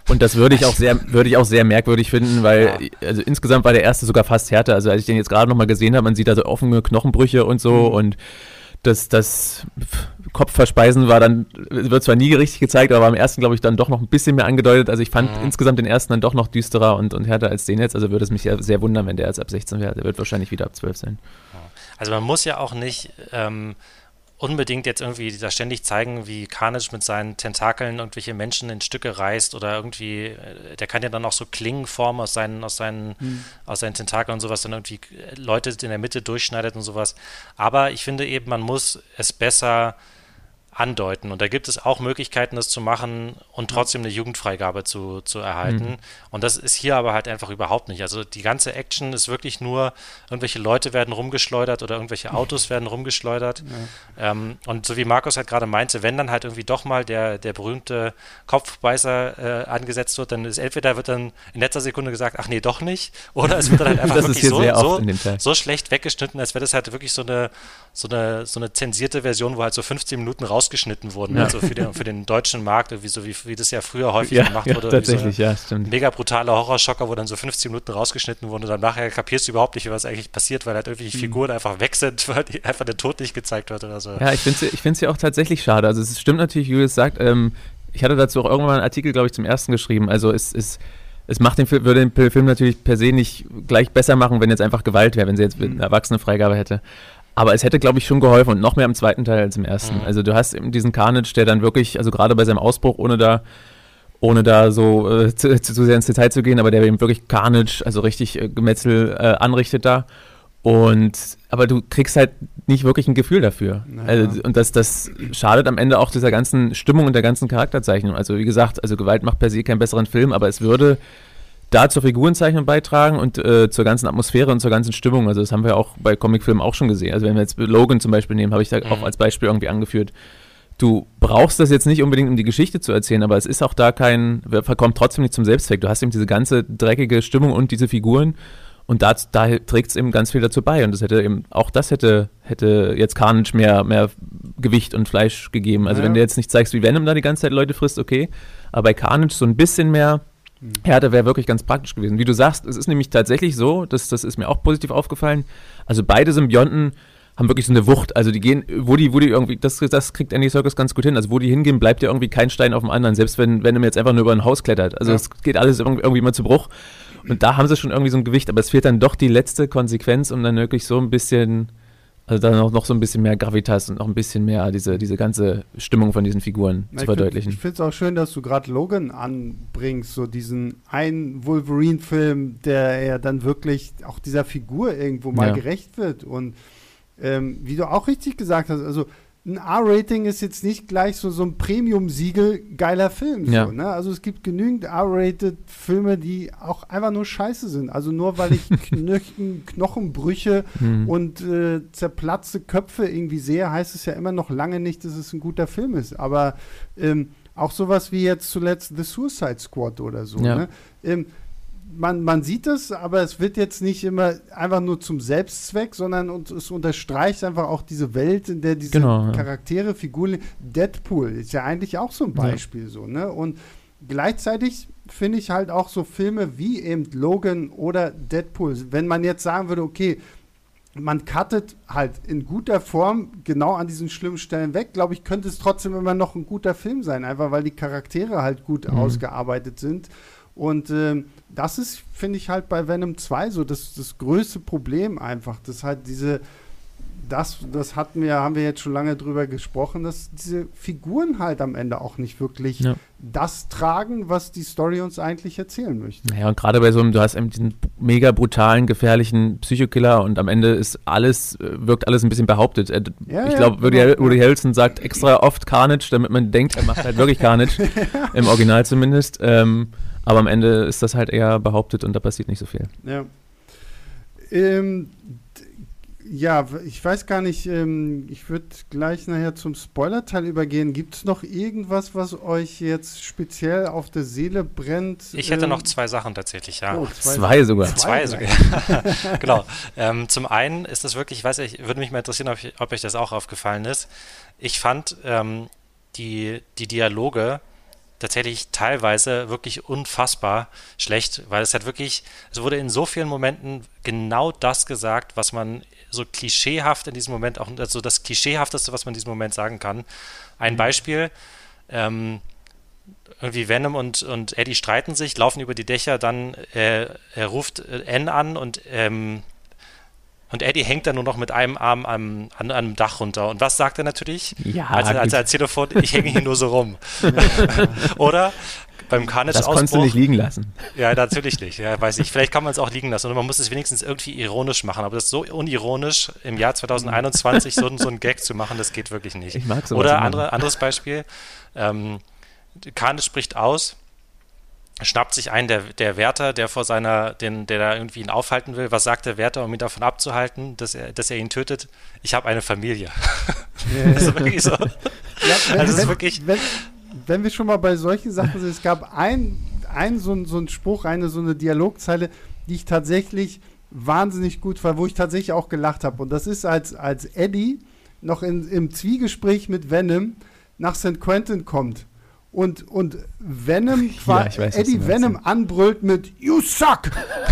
und das würde ich auch sehr, würde ich auch sehr merkwürdig finden, weil ja. also insgesamt war der erste sogar fast härter. Also als ich den jetzt gerade nochmal gesehen habe, man sieht da so offene Knochenbrüche und so mhm. und das, das Kopfverspeisen war dann, wird zwar nie richtig gezeigt, aber am ersten, glaube ich, dann doch noch ein bisschen mehr angedeutet. Also ich fand mhm. insgesamt den ersten dann doch noch düsterer und, und härter als den jetzt. Also würde es mich ja sehr wundern, wenn der jetzt ab 16 wäre. Der wird wahrscheinlich wieder ab 12 sein. Also man muss ja auch nicht ähm, unbedingt jetzt irgendwie da ständig zeigen, wie Carnage mit seinen Tentakeln irgendwelche Menschen in Stücke reißt oder irgendwie, äh, der kann ja dann auch so Klingen formen aus seinen, aus seinen, hm. aus seinen Tentakeln und sowas, dann irgendwie Leute in der Mitte durchschneidet und sowas. Aber ich finde eben, man muss es besser andeuten. Und da gibt es auch Möglichkeiten, das zu machen und trotzdem eine Jugendfreigabe zu, zu erhalten. Mhm. Und das ist hier aber halt einfach überhaupt nicht. Also die ganze Action ist wirklich nur, irgendwelche Leute werden rumgeschleudert oder irgendwelche Autos werden rumgeschleudert. Ja. Ähm, und so wie Markus halt gerade meinte, wenn dann halt irgendwie doch mal der, der berühmte Kopfbeißer äh, angesetzt wird, dann ist entweder wird dann in letzter Sekunde gesagt, ach nee, doch nicht. Oder es wird dann halt einfach wirklich so, so, so, schlecht weggeschnitten, als wäre das halt wirklich so eine, so eine, so eine zensierte Version, wo halt so 15 Minuten raus rausgeschnitten wurden, ja. also für den, für den deutschen Markt, irgendwie so wie, wie das ja früher häufig ja, gemacht ja, wurde. Tatsächlich, so ja, stimmt. Mega brutaler Horrorschocker, wo dann so 15 Minuten rausgeschnitten wurden und dann nachher kapierst du überhaupt nicht, was eigentlich passiert, weil halt irgendwie mhm. Figuren einfach weg sind, weil einfach der Tod nicht gezeigt wird oder so. Ja, ich finde es ich find's ja auch tatsächlich schade. Also es stimmt natürlich, wie Julius sagt, ähm, ich hatte dazu auch irgendwann einen Artikel, glaube ich, zum ersten geschrieben. Also es ist es macht den Film, würde den Film natürlich per se nicht gleich besser machen, wenn jetzt einfach Gewalt wäre, wenn sie jetzt eine erwachsene Freigabe hätte. Aber es hätte, glaube ich, schon geholfen und noch mehr im zweiten Teil als im ersten. Mhm. Also du hast eben diesen Carnage, der dann wirklich, also gerade bei seinem Ausbruch, ohne da, ohne da so äh, zu, zu, sehr ins Detail zu gehen, aber der eben wirklich Carnage, also richtig äh, Gemetzel äh, anrichtet da. Und aber du kriegst halt nicht wirklich ein Gefühl dafür. Naja. Also, und das, das schadet am Ende auch dieser ganzen Stimmung und der ganzen Charakterzeichnung. Also wie gesagt, also Gewalt macht per se keinen besseren Film, aber es würde da zur Figurenzeichnung beitragen und äh, zur ganzen Atmosphäre und zur ganzen Stimmung. Also das haben wir auch bei Comicfilmen auch schon gesehen. Also wenn wir jetzt Logan zum Beispiel nehmen, habe ich da mhm. auch als Beispiel irgendwie angeführt. Du brauchst das jetzt nicht unbedingt, um die Geschichte zu erzählen, aber es ist auch da kein, verkommt trotzdem nicht zum Selbstzweck. Du hast eben diese ganze dreckige Stimmung und diese Figuren und da, da trägt es eben ganz viel dazu bei. Und das hätte eben, auch das hätte, hätte jetzt Carnage mehr, mehr Gewicht und Fleisch gegeben. Also ja. wenn du jetzt nicht zeigst, wie Venom da die ganze Zeit Leute frisst, okay. Aber bei Carnage so ein bisschen mehr Härte wäre wirklich ganz praktisch gewesen. Wie du sagst, es ist nämlich tatsächlich so, das, das ist mir auch positiv aufgefallen. Also beide Symbionten haben wirklich so eine Wucht. Also die gehen, wo die, wo die irgendwie, das, das kriegt Andy Circus ganz gut hin. Also wo die hingehen, bleibt ja irgendwie kein Stein auf dem anderen, selbst wenn, wenn er jetzt einfach nur über ein Haus klettert. Also es ja. geht alles irgendwie, irgendwie mal zu Bruch. Und da haben sie schon irgendwie so ein Gewicht, aber es fehlt dann doch die letzte Konsequenz, um dann wirklich so ein bisschen also dann auch noch so ein bisschen mehr Gravitas und noch ein bisschen mehr diese, diese ganze Stimmung von diesen Figuren Na, zu verdeutlichen. Ich finde es auch schön, dass du gerade Logan anbringst, so diesen einen Wolverine-Film, der ja dann wirklich auch dieser Figur irgendwo mal ja. gerecht wird. Und ähm, wie du auch richtig gesagt hast, also ein R-Rating ist jetzt nicht gleich so, so ein Premium-Siegel geiler Film. So, ja. ne? Also es gibt genügend R-Rated Filme, die auch einfach nur scheiße sind. Also nur weil ich Knochen, Knochenbrüche mhm. und äh, zerplatzte Köpfe irgendwie sehe, heißt es ja immer noch lange nicht, dass es ein guter Film ist. Aber ähm, auch sowas wie jetzt zuletzt The Suicide Squad oder so. Ja. Ne? Ähm, man, man sieht es, aber es wird jetzt nicht immer einfach nur zum Selbstzweck, sondern und, es unterstreicht einfach auch diese Welt, in der diese genau, ja. Charaktere, Figuren, Deadpool ist ja eigentlich auch so ein Beispiel ja. so, ne? Und gleichzeitig finde ich halt auch so Filme wie eben Logan oder Deadpool, wenn man jetzt sagen würde, okay, man cuttet halt in guter Form genau an diesen schlimmen Stellen weg, glaube ich, könnte es trotzdem immer noch ein guter Film sein, einfach weil die Charaktere halt gut mhm. ausgearbeitet sind und ähm, das ist, finde ich, halt bei Venom 2 so das, das größte Problem einfach, dass halt diese, das, das hatten wir, haben wir jetzt schon lange drüber gesprochen, dass diese Figuren halt am Ende auch nicht wirklich ja. das tragen, was die Story uns eigentlich erzählen möchte. Ja, und gerade bei so einem, du hast eben diesen mega brutalen, gefährlichen Psychokiller und am Ende ist alles, wirkt alles ein bisschen behauptet. Ja, ich glaube, ja, Woody, Woody Harrelson sagt extra oft Carnage, damit man denkt, er macht halt wirklich Carnage, im Original zumindest. Ähm, aber am Ende ist das halt eher behauptet und da passiert nicht so viel. Ja. Ähm, ja, ich weiß gar nicht, ähm, ich würde gleich nachher zum Spoiler-Teil übergehen. Gibt es noch irgendwas, was euch jetzt speziell auf der Seele brennt? Ich hätte ähm, noch zwei Sachen tatsächlich, ja. Oh, zwei, zwei, sogar. Zwei, sogar. genau. Ähm, zum einen ist das wirklich, ich weiß nicht, würde mich mal interessieren, ob, ich, ob euch das auch aufgefallen ist. Ich fand ähm, die, die Dialoge tatsächlich teilweise wirklich unfassbar schlecht, weil es hat wirklich, es wurde in so vielen Momenten genau das gesagt, was man so klischeehaft in diesem Moment auch, also das klischeehafteste, was man in diesem Moment sagen kann. Ein mhm. Beispiel, ähm, irgendwie Venom und, und Eddie streiten sich, laufen über die Dächer, dann äh, er ruft N an und ähm, und Eddie hängt dann nur noch mit einem Arm am, an, einem Dach runter. Und was sagt er natürlich? Ja, als, als er erzählt Telefon, ich hänge hier nur so rum. Oder beim Carnage Das konntest du nicht liegen lassen. Ja, natürlich nicht. Ja, weiß ich. Vielleicht kann man es auch liegen lassen. Und man muss es wenigstens irgendwie ironisch machen. Aber das ist so unironisch, im Jahr 2021 so, so einen Gag zu machen, das geht wirklich nicht. Ich mag sowas Oder andere, anderes Beispiel. Ähm, Carnage spricht aus schnappt sich ein der, der Wärter, der vor seiner, den, der da irgendwie ihn aufhalten will. Was sagt der Wärter, um ihn davon abzuhalten, dass er, dass er ihn tötet? Ich habe eine Familie. das ist wirklich so. Ja, wenn, also wenn, wirklich wenn, wenn, wir schon mal bei solchen Sachen sind, es gab ein, ein so, so ein Spruch, eine so eine Dialogzeile, die ich tatsächlich wahnsinnig gut fand, wo ich tatsächlich auch gelacht habe. Und das ist als, als Eddie noch in, im Zwiegespräch mit Venom nach St. Quentin kommt und, und Venom, Ja, weiß, Eddie meinst, Venom ja. anbrüllt mit You suck!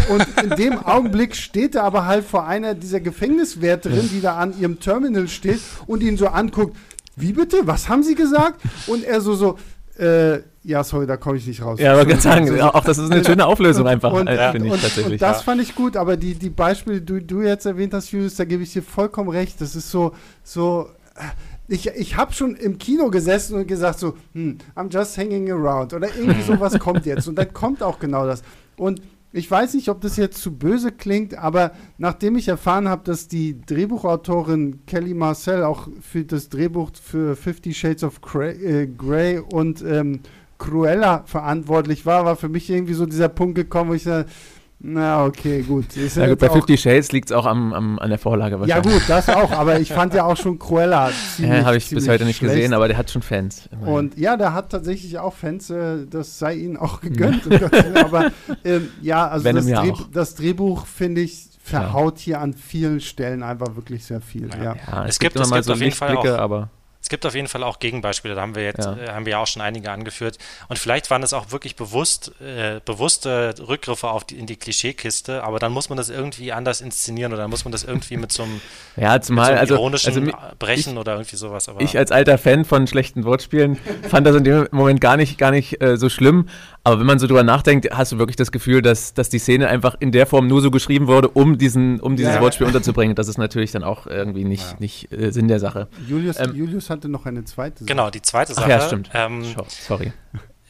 Und in dem Augenblick steht er aber halt vor einer dieser Gefängniswärterinnen, die da an ihrem Terminal steht und ihn so anguckt. Wie bitte? Was haben Sie gesagt? Und er so, so, äh, ja, sorry, da komme ich nicht raus. Ja, aber ganz sagen, auch das ist eine schöne Auflösung einfach, Und, äh, ja. finde ich und, tatsächlich. und das fand ich gut, aber die, die Beispiele, die du, du jetzt erwähnt hast, Julius, da gebe ich dir vollkommen recht. Das ist so, so. äh, Ich, ich habe schon im Kino gesessen und gesagt so, hm, I'm just hanging around oder irgendwie sowas kommt jetzt und dann kommt auch genau das. Und ich weiß nicht, ob das jetzt zu böse klingt, aber nachdem ich erfahren habe, dass die Drehbuchautorin Kelly Marcel auch für das Drehbuch für Fifty Shades of Grey, äh, Grey und ähm, Cruella verantwortlich war, war für mich irgendwie so dieser Punkt gekommen, wo ich sage, na okay, gut. Ist ja, gut bei Fifty Shades liegt es auch am, am, an der Vorlage ja wahrscheinlich. gut, das auch, aber ich fand ja auch schon Cruella ziemlich, Ja, habe ich bis heute nicht schlecht. gesehen, aber der hat schon Fans. immerhin. Und ja, der hat tatsächlich auch Fans, äh, das sei ihnen auch gegönnt. Willen. aber ähm, ja, also das, ja Dreh, auch. das Drehbuch, finde ich, verhaut hier an vielen Stellen einfach wirklich sehr viel. Ja. ja, es, Es gibt, gibt- immer es mal gibt so Lichtblicke, aber Es gibt auf jeden Fall auch Gegenbeispiele, da haben wir jetzt, Ja. äh, haben wir ja auch schon einige angeführt. Und vielleicht waren es auch wirklich bewusst, äh, bewusste Rückgriffe auf die, in die Klischeekiste, aber dann muss man das irgendwie anders inszenieren oder dann muss man das irgendwie mit so einem, ja, mit so zumal, einem also, ironischen also Brechen oder irgendwie sowas. Aber ich als alter Fan von schlechten Wortspielen fand das in dem Moment gar nicht, gar nicht äh, so schlimm. Aber wenn man so drüber nachdenkt, hast du wirklich das Gefühl, dass, dass die Szene einfach in der Form nur so geschrieben wurde, um diesen, um dieses Ja. Wortspiel unterzubringen. Das ist natürlich dann auch irgendwie nicht, Ja. nicht äh, Sinn der Sache. Julius, Ähm, Julius hatte noch eine zweite Sache. genau, die zweite Ach Sache. ja, stimmt. Ähm, Sorry.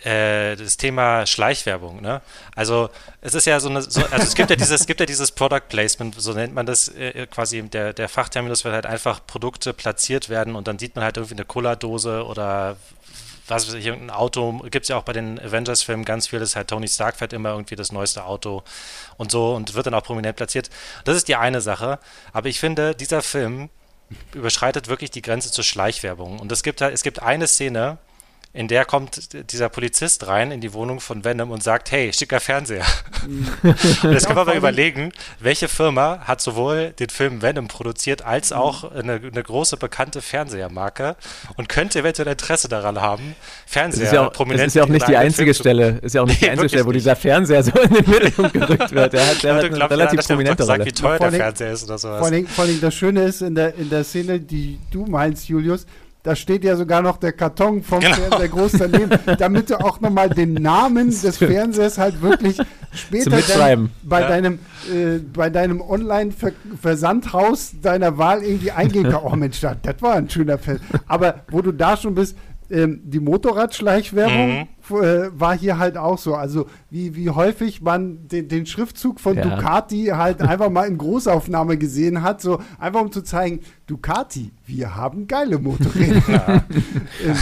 äh, das Thema Schleichwerbung, ne? Also es ist ja so eine, so, also es gibt ja dieses, es gibt ja dieses Product Placement, so nennt man das äh, quasi der, der Fachterminus, weil halt einfach Produkte platziert werden und dann sieht man halt irgendwie eine Cola-Dose oder was weiß ich, irgendein Auto, gibt es ja auch bei den Avengers-Filmen ganz viel, das ist halt Tony Stark fährt immer irgendwie das neueste Auto und so und wird dann auch prominent platziert. Das ist die eine Sache, aber ich finde, dieser Film überschreitet wirklich die Grenze zur Schleichwerbung und es gibt halt, es gibt eine Szene, in der kommt dieser Polizist rein in die Wohnung von Venom und sagt, hey, schicker Fernseher. und jetzt können wir mal überlegen, welche Firma hat sowohl den Film Venom produziert, als Mhm. auch eine, eine große bekannte Fernsehermarke und könnte eventuell Interesse daran haben, Fernseher ja auch, prominent das ist ja auch nicht die einzige Film zu- Stelle, ist ja auch nicht die einzige Stelle, wo dieser Fernseher so in den Mittelpunkt gerückt wird. Der hat, der hat eine glaubst, relativ der prominente sagt, Rolle. wie teuer Vor der allem- Fernseher ist oder sowas. Vor allem, vor allem das Schöne ist in der, in der Szene, die du meinst, Julius, da steht ja sogar noch der Karton vom Genau. Fernseher groß daneben, damit du auch nochmal den Namen des. Fernsehers halt wirklich später dann bei Ja. deinem, äh, bei deinem Online-Versandhaus deiner Wahl irgendwie eingehen kannst. Oh Mensch, das das war ein schöner Film. Aber wo du da schon bist, ähm, die Motorradschleichwerbung Mhm. äh, war hier halt auch so. Also wie, wie häufig man den, den Schriftzug von Ja. Ducati halt einfach mal in Großaufnahme gesehen hat, so einfach um zu zeigen, Ducati, wir haben geile Motorräder. Ähm,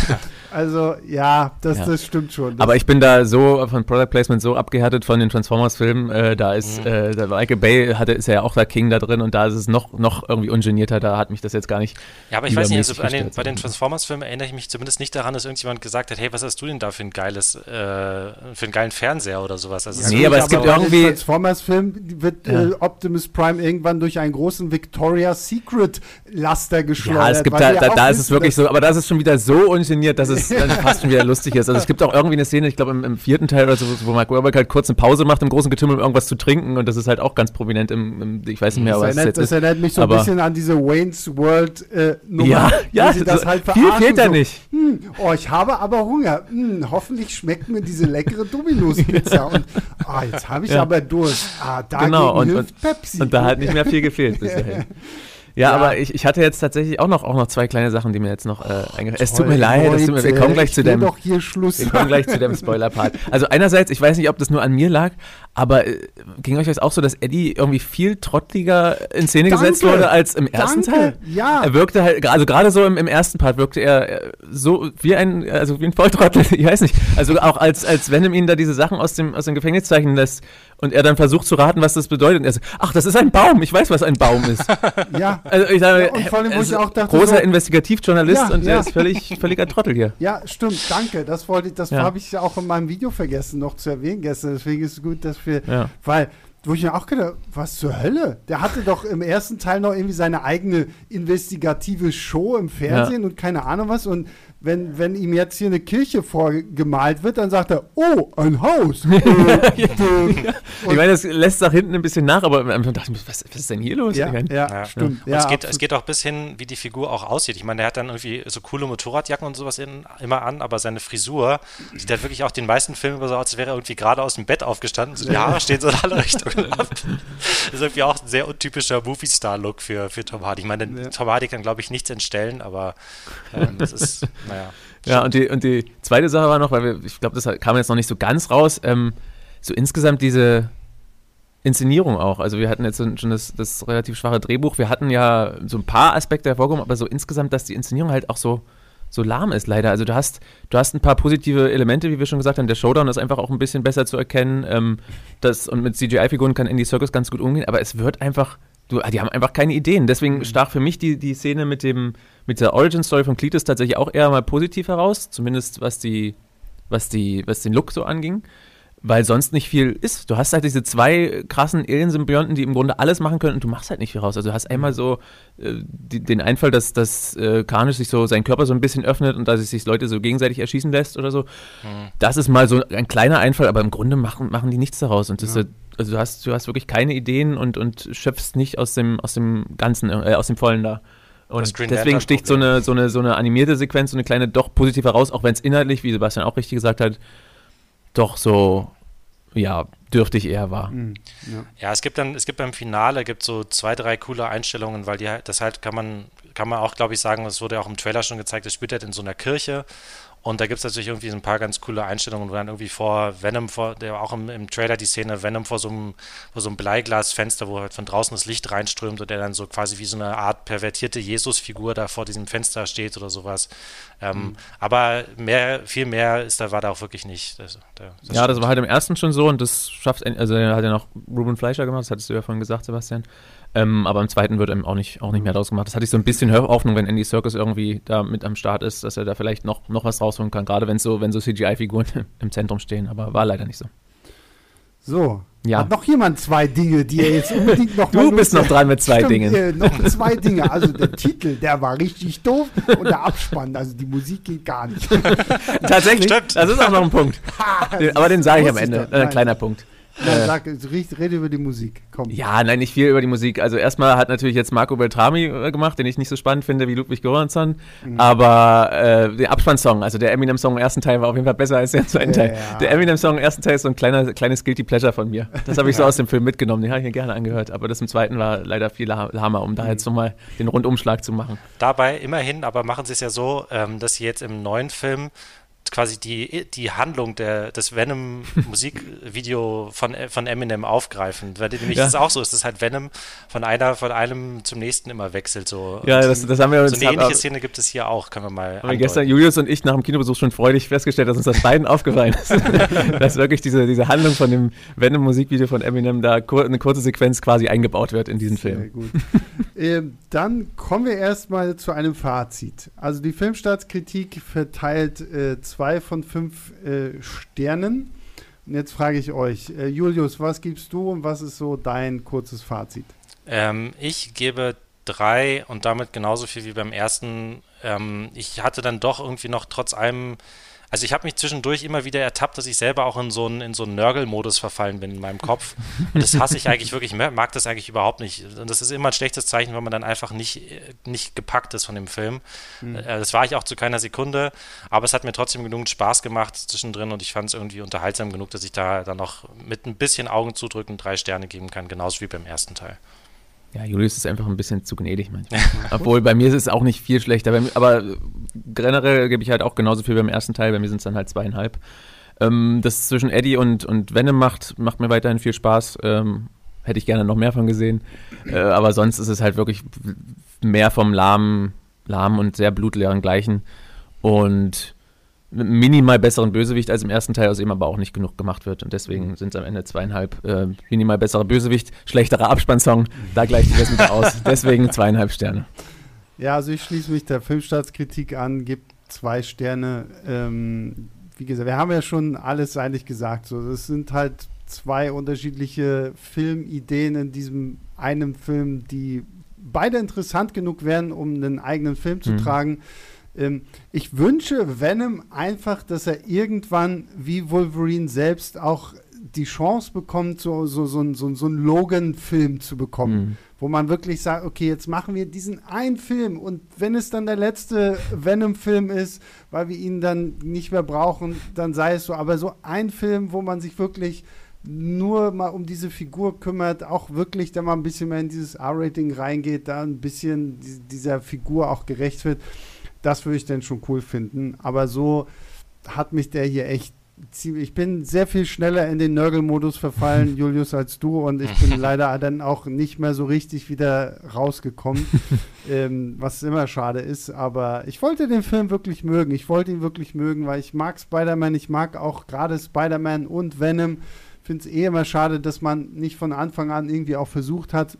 also ja, das, Ja. das stimmt schon. Das, Aber ich bin da so von Product Placement so abgehärtet von den Transformers-Filmen. Äh, da ist Mhm. äh, der Michael Bay hatte, ist ja auch der King da drin und da ist es noch, noch irgendwie ungenierter. Da hat mich das jetzt gar nicht. Ja, aber ich weiß nicht, also den, bei den. Transformers-Filmen erinnere ich mich zumindest nicht daran, dass irgendjemand gesagt hat, hey, was hast du denn da für ein geiles, äh, für einen geilen Fernseher oder sowas. Also Ja, Nee, gut, aber es gibt bei den irgendwie- Transformers-Film wird Ja. äh, Optimus Prime irgendwann durch einen großen Victoria's Secret Laster geschleudert. Ja, es gibt da, da, da ist es wirklich so, aber da ist es schon wieder so ungeniert, dass es dann fast schon wieder lustig ist. Also es gibt auch irgendwie eine Szene, ich glaube im, im vierten Teil oder so, wo Mark Wahlberg halt kurz eine Pause macht im großen Getümmel, um irgendwas zu trinken und das ist halt auch ganz prominent im, im ich weiß nicht mehr, Das was es erinnert, das erinnert mich so ein bisschen an diese Wayne's World äh, Nummer. Ja, ja, sie das so- halt viel fehlt da so, nicht. Hm, oh, ich habe aber Hunger. Hm, hoffentlich schmeckt mir diese leckere Domino's-Pizza. Und ah, jetzt habe ich Ja. aber Durst. Ah, dagegen Genau, und- hilft Pepsi. Und da hat nicht mehr viel gefehlt bis dahin. Ja, Ja. aber ich, ich hatte jetzt tatsächlich auch noch, auch noch zwei kleine Sachen, die mir jetzt noch äh, eingefallen Es tut mir leid, es tut mir, wir Leute, kommen gleich ich zu dem. doch hier Schluss. Wir kommen gleich zu dem Spoiler-Part. Also einerseits, ich weiß nicht, ob das nur an mir lag, aber äh, ging euch das auch so, dass Eddie irgendwie viel trottliger in Szene Danke. gesetzt wurde als im ersten Danke, Teil? ja. Er wirkte halt, also gerade so im, im ersten Part wirkte er äh, so wie ein, also wie ein Volltrottel, ich weiß nicht. Also auch als, als Venom ihn da diese Sachen aus dem, aus dem Gefängnis zeichnen lässt und er dann versucht zu raten, was das bedeutet. Und er so, ach, das ist ein Baum, ich weiß, was ein Baum ist. Ja, Also ich sage, Ja, und vor allem, wo er ich ist auch dachte, großer so- Investigativjournalist Ja, und ja. er ist völlig, völliger Trottel hier. Ja, stimmt, danke. Das wollte ich, das Ja. habe ich ja auch in meinem Video vergessen noch zu erwähnen gestern. Deswegen ist es gut, dass wir, Ja. weil wo ich mir auch gedacht was zur Hölle? Der hatte doch im ersten Teil noch irgendwie seine eigene investigative Show im Fernsehen ja. und keine Ahnung was. Und wenn, wenn ihm jetzt hier eine Kirche vorgemalt wird, dann sagt er, oh, ein Haus. äh, äh, ich meine, das lässt nach hinten ein bisschen nach, aber man dachte ich, was, was ist denn hier los? Ja, ja, ja. stimmt. Ja, es, geht, es geht auch bis hin, wie die Figur auch aussieht. Ich meine, der hat dann irgendwie so coole Motorradjacken und sowas in, immer an, aber seine Frisur sieht halt wirklich auch den meisten Filmen so aus, als wäre er irgendwie gerade aus dem Bett aufgestanden. So die Haare stehen so in alle Richtungen Das ist irgendwie auch ein sehr untypischer Movie-Star-Look für, für Tom Hardy. Ich meine, Tom Hardy kann, glaube ich, nichts entstellen, aber ähm, das ist naja. Ja, und die, und die zweite Sache war noch, weil wir, ich glaube, das kam jetzt noch nicht so ganz raus, ähm, so insgesamt diese Inszenierung auch. Also wir hatten jetzt schon das, das relativ schwache Drehbuch. Wir hatten ja so ein paar Aspekte hervorgehoben, aber so insgesamt, dass die Inszenierung halt auch so, so lahm ist, leider. Also du hast, du hast ein paar positive Elemente, wie wir schon gesagt haben. Der Showdown ist einfach auch ein bisschen besser zu erkennen. Ähm, das, und mit CGI-Figuren kann Andy Circus ganz gut umgehen, aber es wird einfach Du, die haben einfach keine Ideen. Deswegen mhm. stach für mich die, die Szene mit, dem, mit der Origin-Story von Cletus tatsächlich auch eher mal positiv heraus, zumindest was, die, was, die, was den Look so anging. Weil sonst nicht viel ist. Du hast halt diese zwei krassen Alien-Symbionten, die im Grunde alles machen können und du machst halt nicht viel raus. Also du hast einmal so äh, die, den Einfall, dass, dass äh, Karnisch sich so seinen Körper so ein bisschen öffnet und dass sich Leute so gegenseitig erschießen lässt oder so. Mhm. Das ist mal so ein kleiner Einfall, aber im Grunde machen, machen die nichts daraus. Und das ja. ist also du hast, du hast wirklich keine Ideen und, und schöpfst nicht aus dem, aus dem Ganzen, äh, aus dem Vollen da. Und deswegen sticht so eine, so, eine, so eine animierte Sequenz, so eine kleine doch positiv heraus, auch wenn es inhaltlich, wie Sebastian auch richtig gesagt hat, doch so, ja, dürftig eher war. Mhm, ja. ja. es gibt dann, es gibt beim Finale gibt so zwei, drei coole Einstellungen, weil die das halt kann man, kann man auch, glaube ich, sagen, das wurde ja auch im Trailer schon gezeigt, das spielt halt in so einer Kirche und da gibt es natürlich irgendwie ein paar ganz coole Einstellungen, wo dann irgendwie vor Venom, vor, der auch im, im Trailer die Szene, Venom vor so einem, vor so einem Bleiglasfenster, wo halt von draußen das Licht reinströmt und der dann so quasi wie so eine Art pervertierte Jesus-Figur da vor diesem Fenster steht oder sowas. Ähm, mhm. Aber mehr, viel mehr ist da, war da auch wirklich nicht. Das, das ja, stimmt. das war halt im ersten schon so und das schafft, also hat ja noch Ruben Fleischer gemacht, das hattest du ja vorhin gesagt, Sebastian. Ähm, aber im zweiten wird ihm auch nicht, auch nicht mehr draus gemacht. Das hatte ich so ein bisschen Hoffnung, wenn Andy Circus irgendwie da mit am Start ist, dass er da vielleicht noch, noch was rausholen kann, gerade wenn so, wenn so CGI-Figuren im Zentrum stehen, aber war leider nicht so. So. Ja. Hat noch jemand zwei Dinge, die er jetzt unbedingt noch Du bist noch dran mit zwei Stimmt, Dingen. Äh, noch zwei Dinge. Also der Titel, der war richtig doof und der Abspann, also die Musik geht gar nicht. Tatsächlich. Stimmt. Das ist auch noch ein Punkt. aber den sage ich am Ende. Ein kleiner Punkt. Ja, sag, rede über die Musik. Komm. Ja, nein, nicht viel über die Musik. Also erstmal hat natürlich jetzt Marco Beltrami äh, gemacht, den ich nicht so spannend finde wie Ludwig Göransson. Mhm. Aber äh, der Abspannsong, also der Eminem-Song im ersten Teil war auf jeden Fall besser als der zweiten Teil. Ja. Der Eminem-Song im ersten Teil ist so ein kleiner, kleines Guilty Pleasure von mir. Das habe ich so aus dem Film mitgenommen. Den habe ich mir gerne angehört. Aber das im zweiten war leider viel lahmer, um da mhm. jetzt nochmal den Rundumschlag zu machen. Dabei immerhin, aber machen sie es ja so, ähm, dass sie jetzt im neuen Film quasi die, die Handlung der, des Venom-Musikvideo von, von Eminem aufgreifen. Weil nämlich ja. ist es auch so, ist es halt Venom von einer, von einem zum nächsten immer wechselt. So. Ja, das, das haben wir uns. So eine ähnliche Szene gibt es hier auch, können wir mal. Haben gestern Julius und ich nach dem Kinobesuch schon freudig festgestellt, dass uns das beiden aufgefallen ist. dass wirklich diese, diese Handlung von dem Venom-Musikvideo von Eminem da kur eine kurze Sequenz quasi eingebaut wird in diesen Film. Sehr gut. ähm, dann kommen wir erstmal zu einem Fazit. Also die Filmstartskritik verteilt äh, zwei zwei von fünf äh, Sternen. Und jetzt frage ich euch, äh, Julius, was gibst du und was ist so dein kurzes Fazit? Ähm, ich gebe drei und damit genauso viel wie beim ersten. Ähm, ich hatte dann doch irgendwie noch trotz allem also ich habe mich zwischendurch immer wieder ertappt, dass ich selber auch in so einen, in so einen Nörgel-Modus verfallen bin in meinem Kopf. Und das hasse ich eigentlich wirklich, ich mag das eigentlich überhaupt nicht. Und das ist immer ein schlechtes Zeichen, wenn man dann einfach nicht, nicht gepackt ist von dem Film. Mhm. Das war ich auch zu keiner Sekunde, aber es hat mir trotzdem genug Spaß gemacht zwischendrin und ich fand es irgendwie unterhaltsam genug, dass ich da dann noch mit ein bisschen Augen zudrücken drei Sterne geben kann, genauso wie beim ersten Teil. Ja, Julius ist einfach ein bisschen zu gnädig manchmal. Obwohl bei mir ist es auch nicht viel schlechter. aber generell gebe ich halt auch genauso viel beim ersten Teil. Bei mir sind es dann halt zweieinhalb. Ähm, das zwischen Eddie und, und Venom macht, macht mir weiterhin viel Spaß. Ähm, hätte ich gerne noch mehr von gesehen. Äh, aber sonst ist es halt wirklich mehr vom lahmen, lahmen und sehr blutleeren Gleichen. Und minimal besseren Bösewicht als im ersten Teil, aus dem aber auch nicht genug gemacht wird. Und deswegen mhm. sind es am Ende zweieinhalb äh, minimal besserer Bösewicht, schlechterer Abspannsong. Da gleicht sich das wieder aus. Deswegen zweieinhalb Sterne. Ja, also ich schließe mich der Filmstaatskritik an, gebe zwei Sterne. Ähm, wie gesagt, wir haben ja schon alles eigentlich gesagt. So, das sind halt zwei unterschiedliche Filmideen in diesem einen Film, die beide interessant genug wären, um einen eigenen Film zu mhm. tragen. Ähm, ich wünsche Venom einfach, dass er irgendwann wie Wolverine selbst auch die Chance bekommt, so, so, so, so, so einen Logan-Film zu bekommen, mhm. wo man wirklich sagt, okay, jetzt machen wir diesen einen Film und wenn es dann der letzte Venom-Film ist, weil wir ihn dann nicht mehr brauchen, dann sei es so. Aber so ein Film, wo man sich wirklich nur mal um diese Figur kümmert, auch wirklich da mal ein bisschen mehr in dieses R-Rating reingeht, da ein bisschen dieser Figur auch gerecht wird, das würde ich dann schon cool finden. Aber so hat mich der hier echt ich bin sehr viel schneller in den Nörgel-Modus verfallen, Julius, als du und ich bin leider dann auch nicht mehr so richtig wieder rausgekommen, ähm, was immer schade ist. Aber ich wollte den Film wirklich mögen. Ich wollte ihn wirklich mögen, weil ich mag Spider-Man. Ich mag auch gerade Spider-Man und Venom finde es eh immer schade, dass man nicht von Anfang an irgendwie auch versucht hat,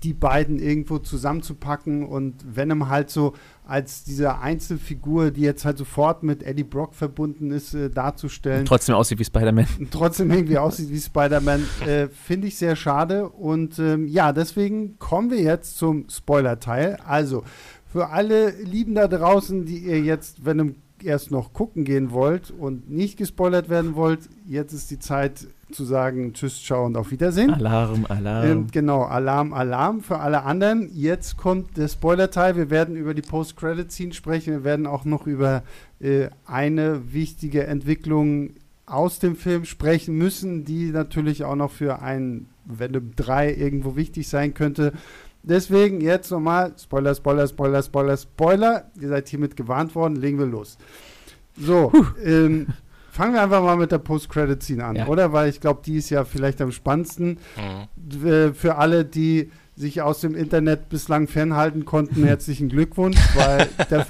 die beiden irgendwo zusammenzupacken und Venom halt so als diese Einzelfigur, die jetzt halt sofort mit Eddie Brock verbunden ist, äh, darzustellen. Und trotzdem aussieht wie Spider-Man. Trotzdem irgendwie aussieht wie Spider-Man, äh, finde ich sehr schade. Und ähm, ja, deswegen kommen wir jetzt zum Spoiler-Teil. Also, für alle Lieben da draußen, die ihr jetzt Venom erst noch gucken gehen wollt und nicht gespoilert werden wollt, jetzt ist die Zeit zu sagen Tschüss, ciao und auf Wiedersehen. Alarm, Alarm. Ähm, genau, Alarm, Alarm für alle anderen. Jetzt kommt der Spoiler-Teil. Wir werden über die Post-Credit-Scene sprechen. Wir werden auch noch über äh, eine wichtige Entwicklung aus dem Film sprechen müssen, die natürlich auch noch für ein Venom 3 irgendwo wichtig sein könnte. Deswegen jetzt nochmal Spoiler, Spoiler, Spoiler, Spoiler, Spoiler. Ihr seid hiermit gewarnt worden. Legen wir los. So, ähm, fangen wir einfach mal mit der Post-Credit-Scene an, ja. oder? Weil ich glaube, die ist ja vielleicht am spannendsten. Mhm. Äh, für alle, die sich aus dem Internet bislang fernhalten konnten, herzlichen Glückwunsch, weil der,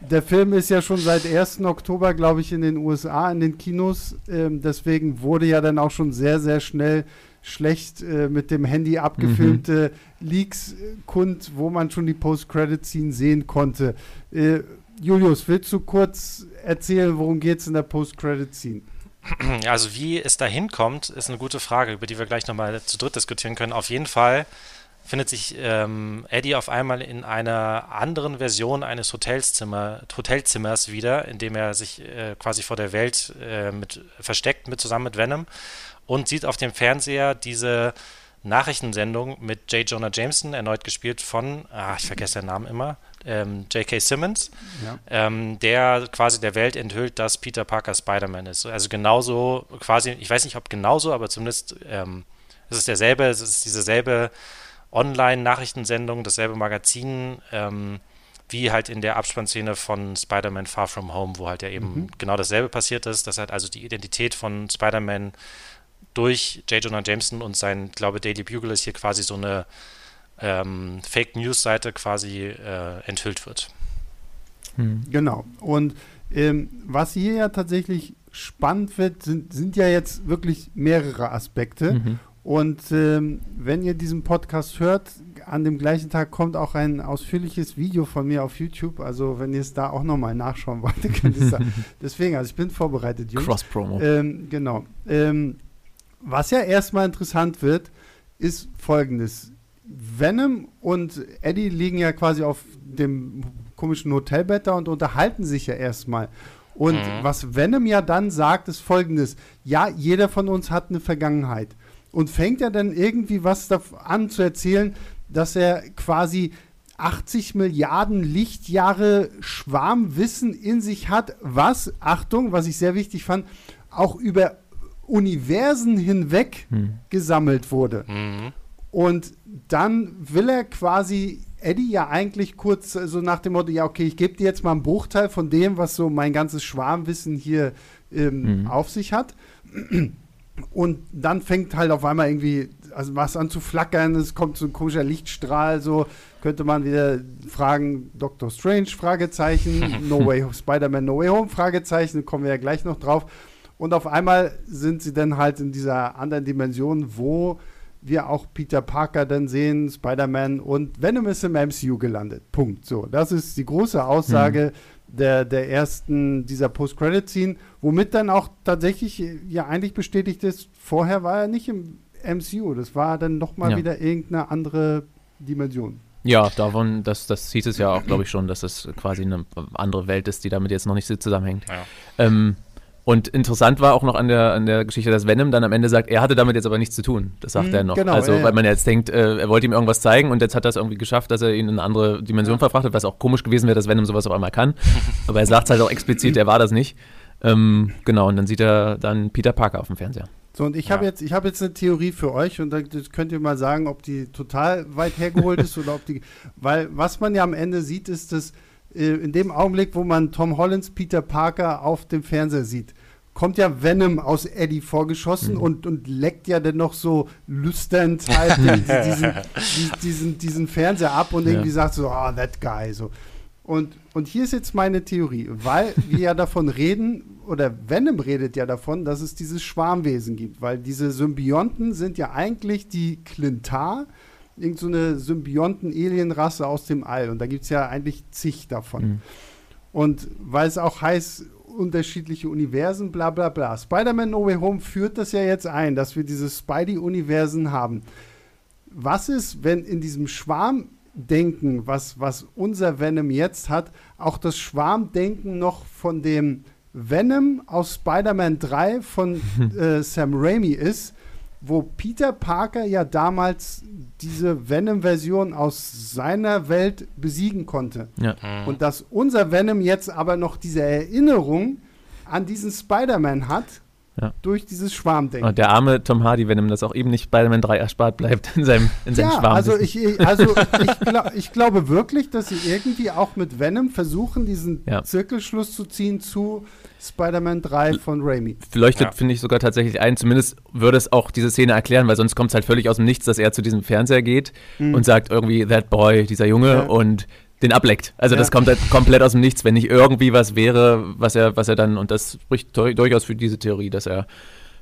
der Film ist ja schon seit 1. Oktober, glaube ich, in den USA, in den Kinos. Ähm, deswegen wurde ja dann auch schon sehr, sehr schnell schlecht äh, mit dem Handy abgefilmte mhm. Leaks äh, kund, wo man schon die Post-Credit-Scene sehen konnte. Äh, Julius, willst du kurz erzählen, worum geht es in der Post-Credit-Scene? Also wie es da hinkommt, ist eine gute Frage, über die wir gleich nochmal zu dritt diskutieren können. Auf jeden Fall findet sich ähm, Eddie auf einmal in einer anderen Version eines Hotelzimmer, Hotelzimmers wieder, in dem er sich äh, quasi vor der Welt äh, mit, versteckt, mit, zusammen mit Venom und sieht auf dem Fernseher diese Nachrichtensendung mit J. Jonah Jameson, erneut gespielt von, ah, ich vergesse den Namen immer, ähm, J.K. Simmons, ja. ähm, der quasi der Welt enthüllt, dass Peter Parker Spider-Man ist. Also genauso, quasi, ich weiß nicht, ob genauso, aber zumindest ähm, es ist derselbe, es ist dieselbe Online-Nachrichtensendung, dasselbe Magazin, ähm, wie halt in der Abspannszene von Spider-Man Far From Home, wo halt ja eben mhm. genau dasselbe passiert ist, dass halt also die Identität von Spider-Man durch J. Jonah Jameson und sein, glaube Daily Bugle ist hier quasi so eine ähm, Fake News Seite quasi äh, enthüllt wird. Hm. Genau. Und ähm, was hier ja tatsächlich spannend wird, sind, sind ja jetzt wirklich mehrere Aspekte. Mhm. Und ähm, wenn ihr diesen Podcast hört, an dem gleichen Tag kommt auch ein ausführliches Video von mir auf YouTube. Also wenn ihr es da auch nochmal nachschauen wollt, könnt ihr es da. Deswegen, also ich bin vorbereitet, Jungs. Cross-Promo. Ähm, genau. Ähm, was ja erstmal interessant wird, ist folgendes. Venom und Eddie liegen ja quasi auf dem komischen Hotelbett da und unterhalten sich ja erstmal. Und mhm. was Venom ja dann sagt, ist folgendes: Ja, jeder von uns hat eine Vergangenheit. Und fängt er dann irgendwie was an zu erzählen, dass er quasi 80 Milliarden Lichtjahre Schwarmwissen in sich hat, was, Achtung, was ich sehr wichtig fand, auch über Universen hinweg hm. gesammelt wurde. Mhm. Und dann will er quasi Eddie ja eigentlich kurz so nach dem Motto, ja, okay, ich gebe dir jetzt mal einen Bruchteil von dem, was so mein ganzes Schwarmwissen hier ähm, mhm. auf sich hat. Und dann fängt halt auf einmal irgendwie also was an zu flackern, es kommt so ein komischer Lichtstrahl, so könnte man wieder fragen, Doctor Strange, Fragezeichen, No Way, Spider-Man No Way Home, Fragezeichen, kommen wir ja gleich noch drauf. Und auf einmal sind sie dann halt in dieser anderen Dimension, wo wir auch Peter Parker dann sehen, Spider-Man und Venom ist im MCU gelandet. Punkt. So, das ist die große Aussage, der, der ersten, dieser Post-Credit-Scene, womit dann auch tatsächlich ja eigentlich bestätigt ist, vorher war er nicht im MCU, das war dann nochmal Ja. wieder irgendeine andere Dimension. Ja, davon, das, das hieß es ja auch, glaube ich, schon, dass das quasi eine andere Welt ist, die damit jetzt noch nicht so zusammenhängt. Ja. Ähm, und interessant war auch noch an der, an der Geschichte, dass Venom dann am Ende sagt, er hatte damit jetzt aber nichts zu tun. Das sagt Mhm, er noch. genau, also, ja, ja. weil man jetzt denkt, äh, er wollte ihm irgendwas zeigen und jetzt hat er es irgendwie geschafft, dass er ihn in eine andere Dimension verfrachtet, was auch komisch gewesen wäre, dass Venom sowas auf einmal kann. aber er sagt halt auch explizit, er war das nicht. Ähm, genau, und dann sieht er dann Peter Parker auf dem Fernseher. So, und ich Ja. habe jetzt, ich habe jetzt eine Theorie für euch und da das könnt ihr mal sagen, ob die total weit hergeholt ist oder ob die. Weil was man ja am Ende sieht, ist, dass äh, in dem Augenblick, wo man Tom Hollands Peter Parker auf dem Fernseher sieht, kommt ja Venom aus Eddie vorgeschossen und, und leckt ja dann noch so lüsternd halt diesen, diesen, diesen, diesen Fernseher ab und Ja. irgendwie sagt so, ah, that guy, so. Und, und hier ist jetzt meine Theorie, weil wir ja davon reden, oder Venom redet ja davon, dass es dieses Schwarmwesen gibt, weil diese Symbionten sind ja eigentlich die Clintar, irgend so eine Symbionten-Alienrasse aus dem All. Und da gibt es ja eigentlich zig davon. Mhm. Und weil es auch heißt, unterschiedliche Universen, bla bla bla. Spider-Man No Way Home führt das ja jetzt ein, dass wir diese Spidey-Universen haben. Was ist, wenn in diesem Schwarmdenken, was, was unser Venom jetzt hat, auch das Schwarmdenken noch von dem Venom aus Spider-Man 3 von äh, Sam Raimi ist, wo Peter Parker ja damals diese Venom-Version aus seiner Welt besiegen konnte. Ja. Und dass unser Venom jetzt aber noch diese Erinnerung an diesen Spider-Man hat, Ja. durch dieses Schwarmdenken. Und der arme Tom Hardy, wenn ihm das auch eben nicht Spider-Man 3 erspart bleibt in seinem, in seinem ja, Schwarm. also ich, also ich, glaub, ich glaube wirklich, dass sie irgendwie auch mit Venom versuchen, diesen Ja. Zirkelschluss zu ziehen zu Spider-Man 3 von Raimi. leuchtet, Ja. finde ich, sogar tatsächlich ein. Zumindest würde es auch diese Szene erklären, weil sonst kommt es halt völlig aus dem Nichts, dass er zu diesem Fernseher geht und sagt irgendwie, that boy, dieser Junge, Ja. und den ableckt. Also Ja. das kommt halt komplett aus dem Nichts, wenn nicht irgendwie was wäre, was er, was er dann, und das spricht dur- durchaus für diese Theorie, dass er,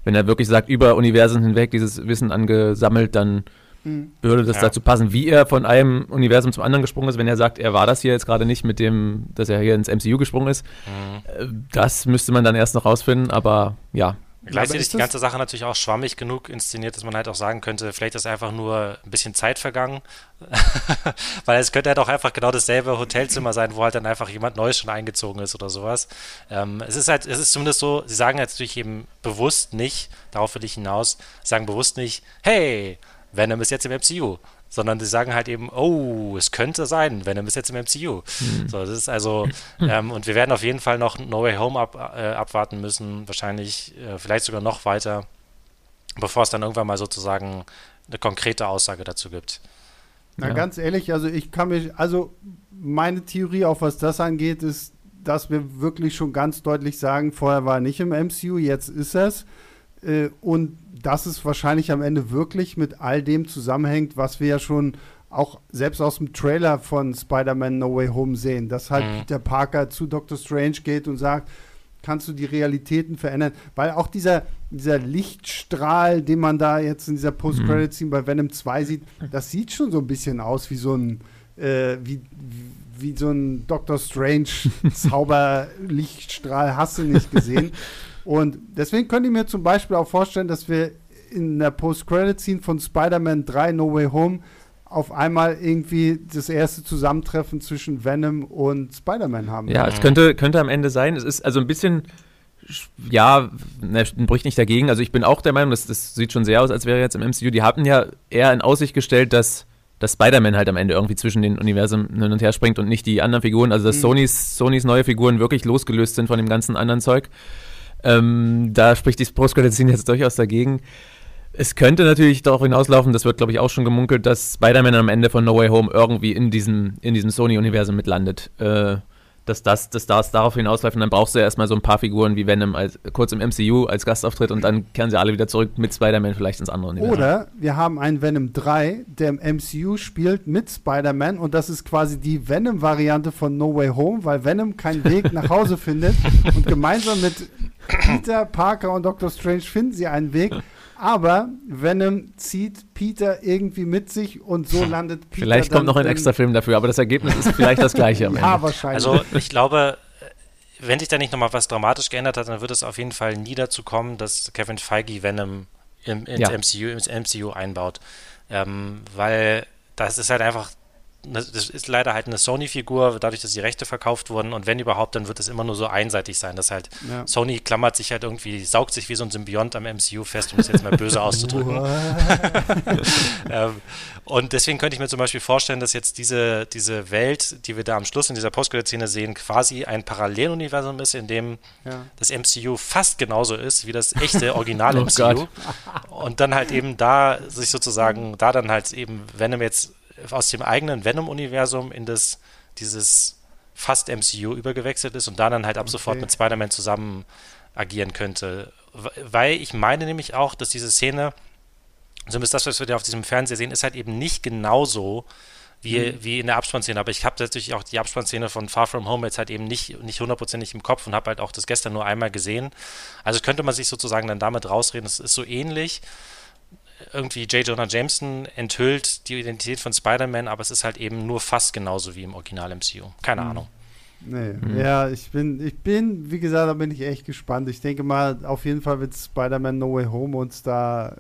wenn er wirklich sagt, über Universen hinweg dieses Wissen angesammelt, dann Mhm. würde das Ja. dazu passen, wie er von einem Universum zum anderen gesprungen ist, wenn er sagt, er war das hier jetzt gerade nicht mit dem, dass er hier ins MCU gesprungen ist. Mhm. Äh, Das müsste man dann erst noch rausfinden, aber ja, Gleichzeitig ist die ganze Sache natürlich auch schwammig genug inszeniert, dass man halt auch sagen könnte, vielleicht ist einfach nur ein bisschen Zeit vergangen. Weil es könnte halt auch einfach genau dasselbe Hotelzimmer sein, wo halt dann einfach jemand Neues schon eingezogen ist oder sowas. Ähm, es ist halt, es ist zumindest so, sie sagen jetzt natürlich eben bewusst nicht, darauf will ich hinaus, sie sagen bewusst nicht, hey, Venom ist jetzt im MCU. Sondern sie sagen halt eben, oh, es könnte sein, Venom ist jetzt im MCU. So, das ist also, ähm, und wir werden auf jeden Fall noch No Way Home ab, äh, abwarten müssen, wahrscheinlich, äh, vielleicht sogar noch weiter, bevor es dann irgendwann mal sozusagen eine konkrete Aussage dazu gibt. Na, Ja. ganz ehrlich, also ich kann mich, also meine Theorie, auch was das angeht, ist, dass wir wirklich schon ganz deutlich sagen, vorher war er nicht im MCU, jetzt ist es. Äh, und dass es wahrscheinlich am Ende wirklich mit all dem zusammenhängt, was wir ja schon auch selbst aus dem Trailer von Spider-Man No Way Home sehen, dass halt Mhm. Peter Parker zu Doctor Strange geht und sagt, kannst du die Realitäten verändern? Weil auch dieser, dieser Lichtstrahl, den man da jetzt in dieser Post-Credit-Scene bei Venom 2 sieht, das sieht schon so ein bisschen aus wie so ein, äh, wie, wie, wie so ein Doctor Strange Zauberlichtstrahl, hast du nicht gesehen. Und deswegen könnte ich mir zum Beispiel auch vorstellen, dass wir in der Post-Credit-Scene von Spider-Man 3 No Way Home auf einmal irgendwie das erste Zusammentreffen zwischen Venom und Spider-Man haben. Ja, es könnte, könnte am Ende sein. Es ist also ein bisschen, sch- ja, ne, bricht nicht dagegen. Also ich bin auch der Meinung, das, das sieht schon sehr aus, als wäre jetzt im MCU. Die hatten ja eher in Aussicht gestellt, dass, dass Spider-Man halt am Ende irgendwie zwischen den Universen hin und her springt und nicht die anderen Figuren. Also dass Mhm. Sonys, Sonys neue Figuren wirklich losgelöst sind von dem ganzen anderen Zeug. Ähm, da spricht die Post-Credit-Scene jetzt durchaus dagegen. Es könnte natürlich darauf hinauslaufen, das wird glaube ich auch schon gemunkelt, dass Spider-Man am Ende von No Way Home irgendwie in diesem, in diesem Sony-Universum mitlandet. Äh, dass das, dass das darauf hinausläuft und dann brauchst du ja erstmal so ein paar Figuren wie Venom als, kurz im MCU als Gastauftritt und dann kehren sie alle wieder zurück mit Spider-Man vielleicht ins andere Universum. Oder wir haben einen Venom 3, der im MCU spielt mit Spider-Man und das ist quasi die Venom-Variante von No Way Home, weil Venom keinen Weg nach Hause findet und gemeinsam mit Peter, Parker und Doctor Strange finden sie einen Weg. Aber Venom zieht Peter irgendwie mit sich und so landet Peter. Vielleicht kommt dann noch ein in- extra Film dafür, aber das Ergebnis ist vielleicht das gleiche am Ende. Ja, wahrscheinlich. Also ich glaube, wenn sich da nicht nochmal was dramatisch geändert hat, dann wird es auf jeden Fall nie dazu kommen, dass Kevin Feige Venom im, ins, ja. MCU, ins MCU einbaut. Ähm, weil das ist halt einfach das ist leider halt eine Sony-Figur, dadurch, dass die Rechte verkauft wurden. Und wenn überhaupt, dann wird es immer nur so einseitig sein, dass halt ja. Sony klammert sich halt irgendwie, saugt sich wie so ein Symbiont am MCU fest, um es jetzt mal böse auszudrücken. ähm, und deswegen könnte ich mir zum Beispiel vorstellen, dass jetzt diese, diese Welt, die wir da am Schluss in dieser Postcredit-Szene sehen, quasi ein Paralleluniversum ist, in dem ja. das MCU fast genauso ist wie das echte Original-MCU. oh und dann halt eben da sich sozusagen, da dann halt eben Venom jetzt aus dem eigenen Venom-Universum in das, dieses fast MCU übergewechselt ist und da dann halt ab okay. sofort mit Spider-Man zusammen agieren könnte. Weil ich meine nämlich auch, dass diese Szene, zumindest das, was wir da auf diesem Fernseher sehen, ist halt eben nicht genauso wie, mhm. wie in der Abspannszene. Aber ich habe natürlich auch die Abspannszene von Far From Home jetzt halt eben nicht, nicht hundertprozentig im Kopf und habe halt auch das gestern nur einmal gesehen. Also könnte man sich sozusagen dann damit rausreden, es ist so ähnlich irgendwie J. Jonah Jameson enthüllt die Identität von Spider-Man, aber es ist halt eben nur fast genauso wie im Original MCU. Keine mhm. Ahnung. Nee, mhm. ja, ich bin, ich bin, wie gesagt, da bin ich echt gespannt. Ich denke mal, auf jeden Fall wird Spider-Man No Way Home uns da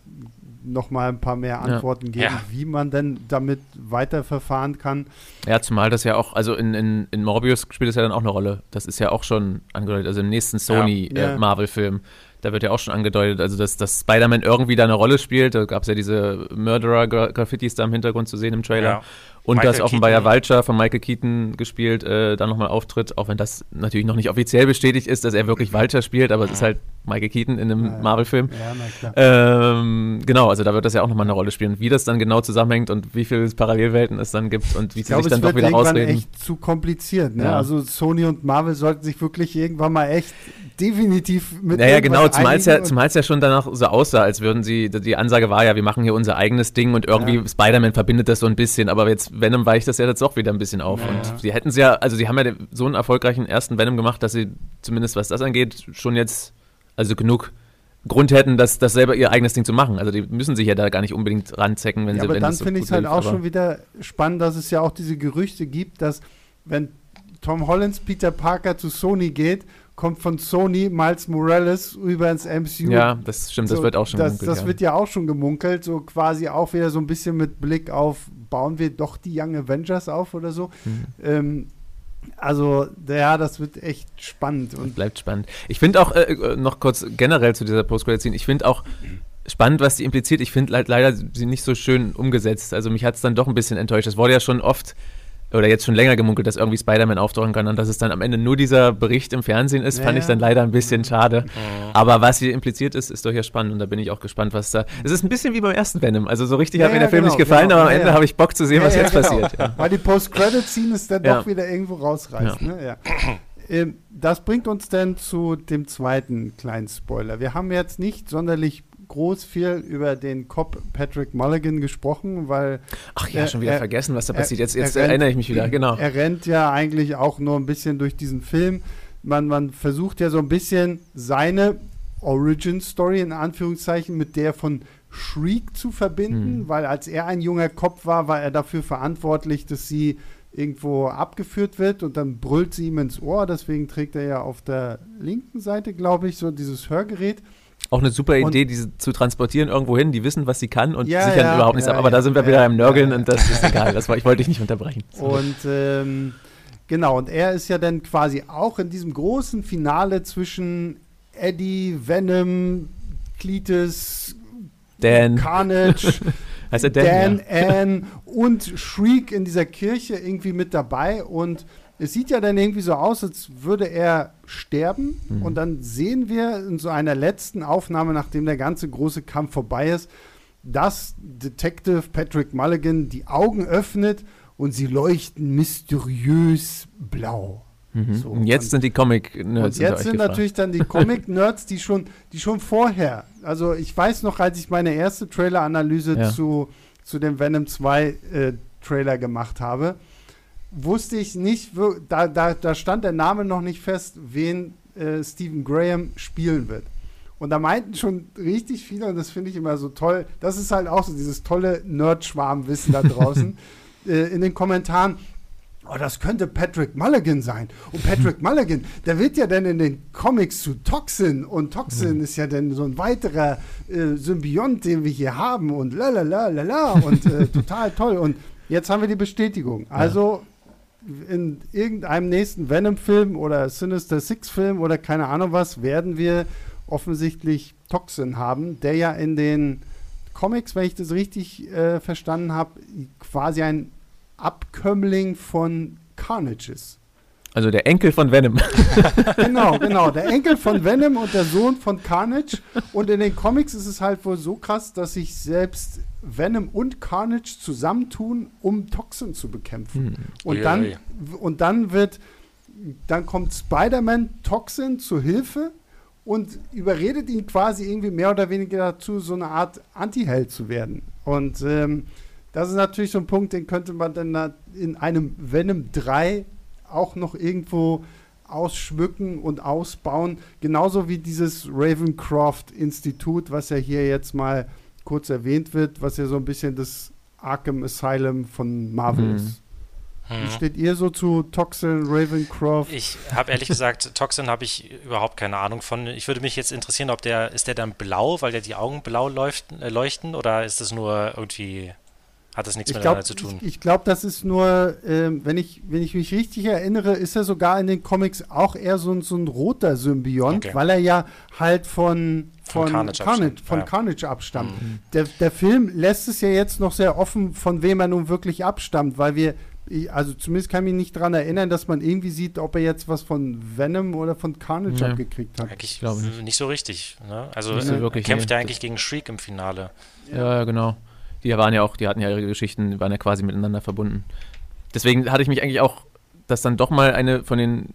noch mal ein paar mehr Antworten ja. geben, ja. wie man denn damit weiterverfahren kann. Ja, zumal das ja auch, also in, in, in Morbius spielt es ja dann auch eine Rolle. Das ist ja auch schon angedeutet, also im nächsten Sony-Marvel-Film. Ja. Äh, da wird ja auch schon angedeutet, also dass, dass Spider-Man irgendwie da eine Rolle spielt. Da gab es ja diese Murderer-Graffitis da im Hintergrund zu sehen im Trailer. Ja. Und Michael dass offenbar ja Vulture von Michael Keaton gespielt äh, dann nochmal auftritt, auch wenn das natürlich noch nicht offiziell bestätigt ist, dass er wirklich Vulture spielt, aber es ist halt Michael Keaton in einem ja, Marvel-Film. Ja, na klar. Ähm, genau, also da wird das ja auch nochmal eine Rolle spielen. Wie das dann genau zusammenhängt und wie viele Parallelwelten es dann gibt und wie sie sich dann doch wieder rausreden. Das ist echt zu kompliziert. Ne? Ja. Also Sony und Marvel sollten sich wirklich irgendwann mal echt definitiv mit Naja, genau, zumal es, ja, zumal es ja schon danach so aussah, als würden sie, die Ansage war ja, wir machen hier unser eigenes Ding und irgendwie ja. Spider-Man verbindet das so ein bisschen, aber jetzt Venom weicht das ja jetzt doch wieder ein bisschen auf. Ja. Und sie hätten es ja, also sie haben ja so einen erfolgreichen ersten Venom gemacht, dass sie zumindest was das angeht, schon jetzt, also genug Grund hätten, das, das selber ihr eigenes Ding zu machen. Also die müssen sich ja da gar nicht unbedingt ranzecken, wenn ja, sie aber wenn dann finde ich es halt auch schon wieder spannend, dass es ja auch diese Gerüchte gibt, dass wenn Tom Hollands Peter Parker zu Sony geht kommt von Sony Miles Morales über ins MCU. Ja, das stimmt, so, das wird auch schon das, gemunkelt. Das ja. wird ja auch schon gemunkelt, so quasi auch wieder so ein bisschen mit Blick auf, bauen wir doch die Young Avengers auf oder so. Mhm. Ähm, also, ja, das wird echt spannend. Und das bleibt spannend. Ich finde auch, äh, noch kurz generell zu dieser Post-Credit-Scene, ich finde auch spannend, was die impliziert. Ich finde leider sie nicht so schön umgesetzt. Also mich hat es dann doch ein bisschen enttäuscht. Es wurde ja schon oft oder jetzt schon länger gemunkelt, dass irgendwie Spider-Man auftauchen kann und dass es dann am Ende nur dieser Bericht im Fernsehen ist, ja, fand ich dann leider ein bisschen schade. Oh. Aber was hier impliziert ist, ist durchaus spannend und da bin ich auch gespannt, was da. Es ist ein bisschen wie beim ersten Venom. Also so richtig ja, hat mir der Film genau, nicht gefallen, genau, aber am Ende habe ich Bock zu sehen, was jetzt genau. passiert. Weil die Post-Credit-Scene ist dann doch wieder irgendwo rausreißt. Ne? Ähm, das bringt uns dann zu dem zweiten kleinen Spoiler. Wir haben jetzt nicht sonderlich groß viel über den Cop Patrick Mulligan gesprochen, weil. Ach ja, er, schon wieder er, vergessen, was da passiert. Jetzt, jetzt rennt, erinnere ich mich wieder, genau. Er rennt ja eigentlich auch nur ein bisschen durch diesen Film. Man, man versucht ja so ein bisschen seine Origin Story in Anführungszeichen mit der von Shriek zu verbinden, hm. weil als er ein junger Kopf war, war er dafür verantwortlich, dass sie irgendwo abgeführt wird und dann brüllt sie ihm ins Ohr. Deswegen trägt er ja auf der linken Seite, glaube ich, so dieses Hörgerät. Auch eine super Idee, und, diese zu transportieren irgendwo hin, die wissen, was sie kann und ja, sichern ja, überhaupt nichts ja, ab. Aber da sind wir wieder im Nörgeln und das ist egal. Das war, ich wollte dich nicht unterbrechen. Und ähm, genau, und er ist ja dann quasi auch in diesem großen Finale zwischen Eddie, Venom, Cletus, Dan. Carnage, heißt er Dan, Dan Anne und Shriek in dieser Kirche irgendwie mit dabei und es sieht ja dann irgendwie so aus, als würde er sterben. Mhm. Und dann sehen wir in so einer letzten Aufnahme, nachdem der ganze große Kampf vorbei ist, dass Detective Patrick Mulligan die Augen öffnet und sie leuchten mysteriös blau. Mhm. So, und jetzt und, sind die Comic-Nerds. Und jetzt sind gefragt. natürlich dann die Comic-Nerds, die schon, die schon vorher, also ich weiß noch, als ich meine erste Trailer-Analyse ja. zu, zu dem Venom 2 äh, Trailer gemacht habe, wusste ich nicht, da, da, da stand der Name noch nicht fest, wen äh, Stephen Graham spielen wird. Und da meinten schon richtig viele, und das finde ich immer so toll, das ist halt auch so dieses tolle Nerd-Schwarmwissen da draußen, äh, in den Kommentaren, oh, das könnte Patrick Mulligan sein. Und Patrick Mulligan, der wird ja dann in den Comics zu Toxin und Toxin mhm. ist ja dann so ein weiterer äh, Symbiont, den wir hier haben und la la la la la und äh, total toll. Und jetzt haben wir die Bestätigung. Also in irgendeinem nächsten Venom-Film oder Sinister Six-Film oder keine Ahnung was, werden wir offensichtlich Toxin haben, der ja in den Comics, wenn ich das richtig äh, verstanden habe, quasi ein Abkömmling von Carnage ist. Also der Enkel von Venom. genau, genau. Der Enkel von Venom und der Sohn von Carnage. Und in den Comics ist es halt wohl so krass, dass sich selbst Venom und Carnage zusammentun, um Toxin zu bekämpfen. Hm. Und, dann, und dann wird, dann kommt Spider-Man Toxin zur Hilfe und überredet ihn quasi irgendwie mehr oder weniger dazu, so eine Art Anti-Held zu werden. Und ähm, das ist natürlich so ein Punkt, den könnte man dann in einem Venom 3 auch noch irgendwo ausschmücken und ausbauen. Genauso wie dieses Ravencroft-Institut, was ja hier jetzt mal kurz erwähnt wird, was ja so ein bisschen das Arkham Asylum von Marvel mhm. ist. Hm. Wie steht ihr so zu Toxin, Ravencroft? Ich habe ehrlich gesagt, Toxin habe ich überhaupt keine Ahnung von. Ich würde mich jetzt interessieren, ob der, ist der dann blau, weil der die Augen blau leuchten, äh, leuchten oder ist das nur irgendwie, hat das nichts ich miteinander glaub, zu tun? Ich, ich glaube, das ist nur, ähm, wenn, ich, wenn ich mich richtig erinnere, ist er sogar in den Comics auch eher so, so ein roter Symbiont, okay. weil er ja halt von von, von Carnage, Carnage, von ja. Carnage abstammt. Mhm. Der, der Film lässt es ja jetzt noch sehr offen, von wem er nun wirklich abstammt, weil wir also zumindest kann ich mich nicht daran erinnern, dass man irgendwie sieht, ob er jetzt was von Venom oder von Carnage nee. abgekriegt hat. Eigentlich glaube nicht. nicht so richtig. Ne? Also so wirklich, kämpft nee. er eigentlich gegen Shriek im Finale. Ja, ja, genau. Die waren ja auch, die hatten ja ihre Geschichten, waren ja quasi miteinander verbunden. Deswegen hatte ich mich eigentlich auch, dass dann doch mal eine von den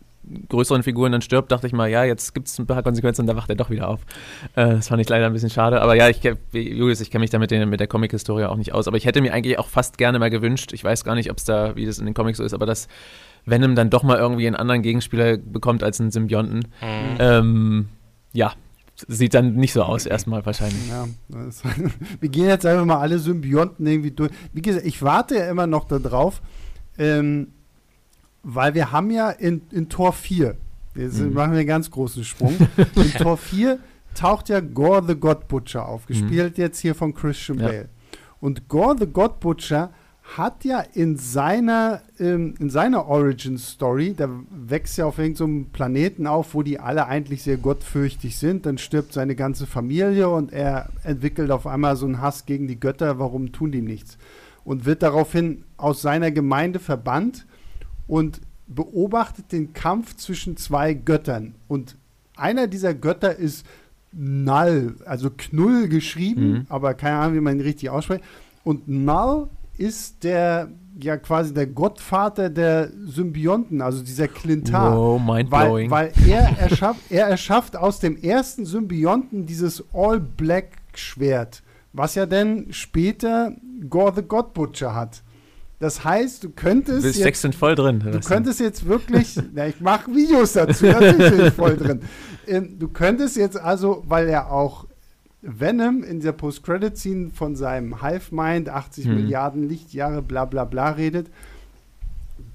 größeren Figuren dann stirbt, dachte ich mal, ja, jetzt gibt es ein paar Konsequenzen und dann wacht er doch wieder auf. Äh, das fand ich leider ein bisschen schade. Aber ja, ich, Julius, ich kenne mich da mit, den, mit der Comic-Historie auch nicht aus. Aber ich hätte mir eigentlich auch fast gerne mal gewünscht, ich weiß gar nicht, ob es da, wie das in den Comics so ist, aber dass Venom dann doch mal irgendwie einen anderen Gegenspieler bekommt als einen Symbionten. Mhm. Ähm, ja, sieht dann nicht so aus, erstmal wahrscheinlich. Ja, das, wir gehen jetzt einfach mal alle Symbionten irgendwie durch. Wie gesagt, ich warte ja immer noch darauf. Ähm, weil wir haben ja in, in Tor 4, jetzt mhm. machen wir einen ganz großen Sprung, in Tor 4 taucht ja Gore the God Butcher auf, gespielt mhm. jetzt hier von Christian ja. Bale. Und Gore the God Butcher hat ja in seiner, ähm, in seiner Origin Story, da wächst ja auf irgendeinem so Planeten auf, wo die alle eigentlich sehr gottfürchtig sind. Dann stirbt seine ganze Familie und er entwickelt auf einmal so einen Hass gegen die Götter. Warum tun die nichts? Und wird daraufhin aus seiner Gemeinde verbannt und beobachtet den Kampf zwischen zwei Göttern. Und einer dieser Götter ist Null, also Knull geschrieben, mhm. aber keine Ahnung, wie man ihn richtig ausspricht. Und Null ist der, ja quasi der Gottvater der Symbionten, also dieser Clintar. Wow, mindblowing. Weil, weil er, erschafft, er erschafft aus dem ersten Symbionten dieses All-Black-Schwert, was ja dann später Gore the God Butcher hat. Das heißt, du könntest. Bis jetzt, sind voll drin. Du könntest jetzt wirklich. ja, ich mache Videos dazu, natürlich bin ich voll drin. Ähm, du könntest jetzt also, weil er auch Venom in der Post-Credit-Scene von seinem Hive-Mind, 80 hm. Milliarden Lichtjahre, bla bla bla redet,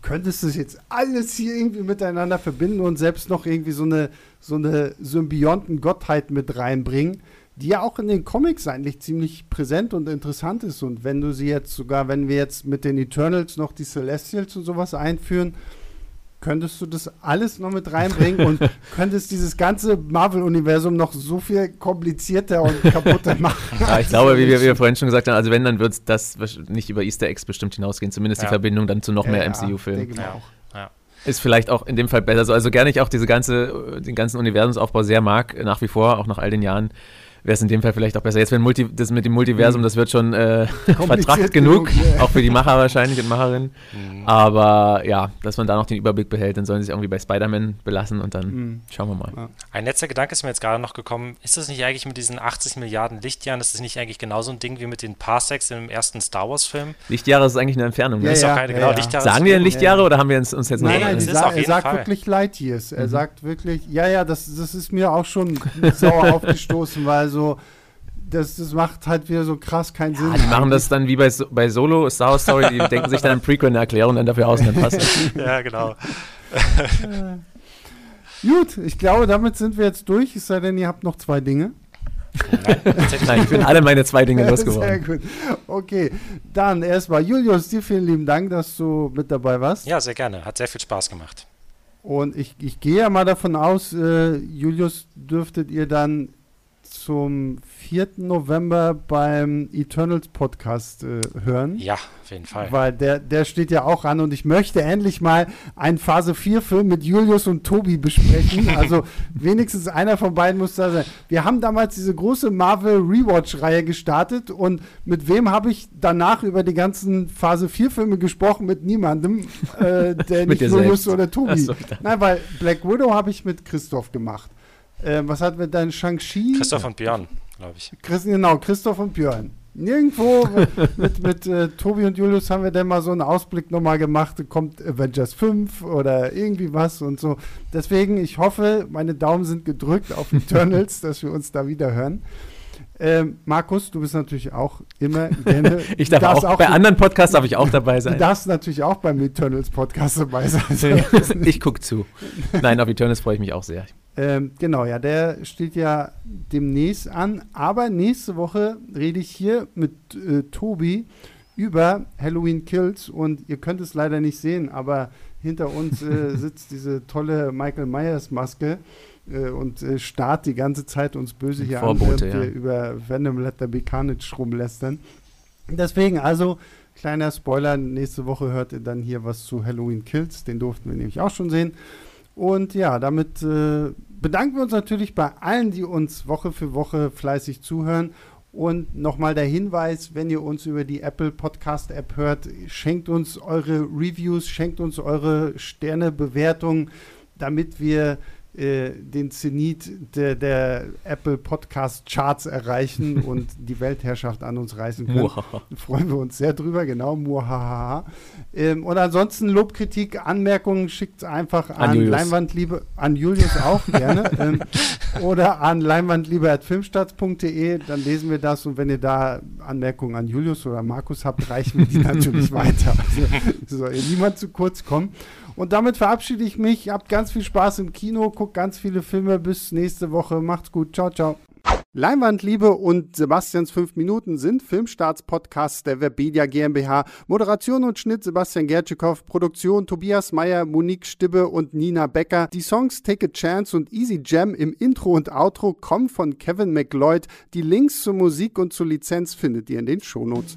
könntest du jetzt alles hier irgendwie miteinander verbinden und selbst noch irgendwie so eine, so eine Symbionten-Gottheit mit reinbringen die ja auch in den Comics eigentlich ziemlich präsent und interessant ist. Und wenn du sie jetzt sogar, wenn wir jetzt mit den Eternals noch die Celestials und sowas einführen, könntest du das alles noch mit reinbringen und könntest dieses ganze Marvel-Universum noch so viel komplizierter und kaputter machen. Ja, ich glaube, wie wir, wie wir, vorhin schon gesagt haben, also wenn, dann wird das nicht über Easter Eggs bestimmt hinausgehen, zumindest ja. die Verbindung dann zu noch ja, mehr MCU-Filmen. Ist vielleicht auch in dem Fall besser. Also gerne ich auch diese ganze, den ganzen Universumsaufbau sehr mag, nach wie vor, auch nach all den Jahren wäre es in dem Fall vielleicht auch besser. Jetzt, wenn Multi, das mit dem Multiversum, mhm. das wird schon äh, vertragt genug, yeah. auch für die Macher wahrscheinlich und Macherinnen. Mhm. Aber ja, dass man da noch den Überblick behält, dann sollen sie sich irgendwie bei Spider-Man belassen und dann mhm. schauen wir mal. Ja. Ein letzter Gedanke ist mir jetzt gerade noch gekommen. Ist das nicht eigentlich mit diesen 80 Milliarden Lichtjahren, ist das nicht eigentlich genauso ein Ding wie mit den Parsecs im ersten Star Wars-Film? Lichtjahre ist eigentlich eine Entfernung. Ne? Ja, ja, keine, genau, Sagen wir denn Lichtjahre oder haben wir uns, uns jetzt Nein, nein, sa er sagt Fall. wirklich Light Years. Er mhm. sagt wirklich, ja, ja, das, das ist mir auch schon sauer aufgestoßen, weil so das, das macht halt wieder so krass keinen Sinn. die machen das dann wie bei, bei Solo, Star Wars Story, die denken sich dann im Prequel eine Erklärung dann dafür aus und dann passt ja, genau. Gut, ich glaube, damit sind wir jetzt durch, es sei denn, ihr habt noch zwei Dinge. Nein, Nein, ich bin alle meine zwei Dinge losgeworden. Sehr gut. Okay, dann erstmal, Julius, dir vielen lieben Dank, dass du mit dabei warst. Ja, sehr gerne. Hat sehr viel Spaß gemacht. Und ich, ich gehe ja mal davon aus, äh, Julius, dürftet ihr dann zum 4. November beim Eternals Podcast äh, hören. Ja, auf jeden Fall. Weil der, der steht ja auch an und ich möchte endlich mal einen Phase 4 Film mit Julius und Tobi besprechen. Also wenigstens einer von beiden muss da sein. Wir haben damals diese große Marvel Rewatch-Reihe gestartet und mit wem habe ich danach über die ganzen Phase 4 Filme gesprochen? Mit niemandem, äh, der nicht Julius selbst. oder Tobi. So, Nein, weil Black Widow habe ich mit Christoph gemacht. Äh, was hat mit deinem Shang-Chi? Christoph und Björn, glaube ich. Christ, genau, Christoph und Björn. Nirgendwo mit, mit äh, Tobi und Julius haben wir dann mal so einen Ausblick nochmal gemacht, kommt Avengers 5 oder irgendwie was und so. Deswegen, ich hoffe, meine Daumen sind gedrückt auf Eternals, dass wir uns da wieder hören. Ähm, Markus, du bist natürlich auch immer gerne. ich darf auch, auch, bei anderen Podcasts darf ich auch dabei sein. Du darfst natürlich auch beim Eternals Podcast dabei sein. ich gucke zu. Nein, auf Eternals freue ich mich auch sehr. Ähm, genau, ja, der steht ja demnächst an. Aber nächste Woche rede ich hier mit äh, Tobi über Halloween Kills und ihr könnt es leider nicht sehen, aber hinter uns äh, sitzt diese tolle Michael Myers Maske äh, und äh, starrt die ganze Zeit uns böse hier Vorbote, an, während ja. wir über Venom Let There Be Carnage rumlästern. Deswegen also, kleiner Spoiler, nächste Woche hört ihr dann hier was zu Halloween Kills, den durften wir nämlich auch schon sehen. Und ja, damit äh, bedanken wir uns natürlich bei allen, die uns Woche für Woche fleißig zuhören. Und nochmal der Hinweis, wenn ihr uns über die Apple Podcast App hört, schenkt uns eure Reviews, schenkt uns eure Sternebewertungen, damit wir äh, den Zenit der, der, Apple Podcast Charts erreichen und die Weltherrschaft an uns reißen können. Freuen wir uns sehr drüber, genau. Muhaha. Ähm, und ansonsten Lobkritik, Anmerkungen schickt einfach an, an Leinwandliebe, an Julius auch gerne. ähm, oder an leinwandliebe.filmstarts.de, dann lesen wir das und wenn ihr da Anmerkungen an Julius oder Markus habt, reichen wir die natürlich weiter. Also soll niemand zu kurz kommen. Und damit verabschiede ich mich. Habt ganz viel Spaß im Kino, guckt ganz viele Filme. Bis nächste Woche. Macht's gut. Ciao, ciao. Leinwandliebe und Sebastians 5 Minuten sind Filmstarts-Podcasts der Webedia GmbH. Moderation und Schnitt Sebastian Gertschikow, Produktion Tobias Meyer, Monique Stibbe und Nina Becker. Die Songs Take a Chance und Easy Jam im Intro und Outro kommen von Kevin McLeod. Die Links zur Musik und zur Lizenz findet ihr in den Shownotes.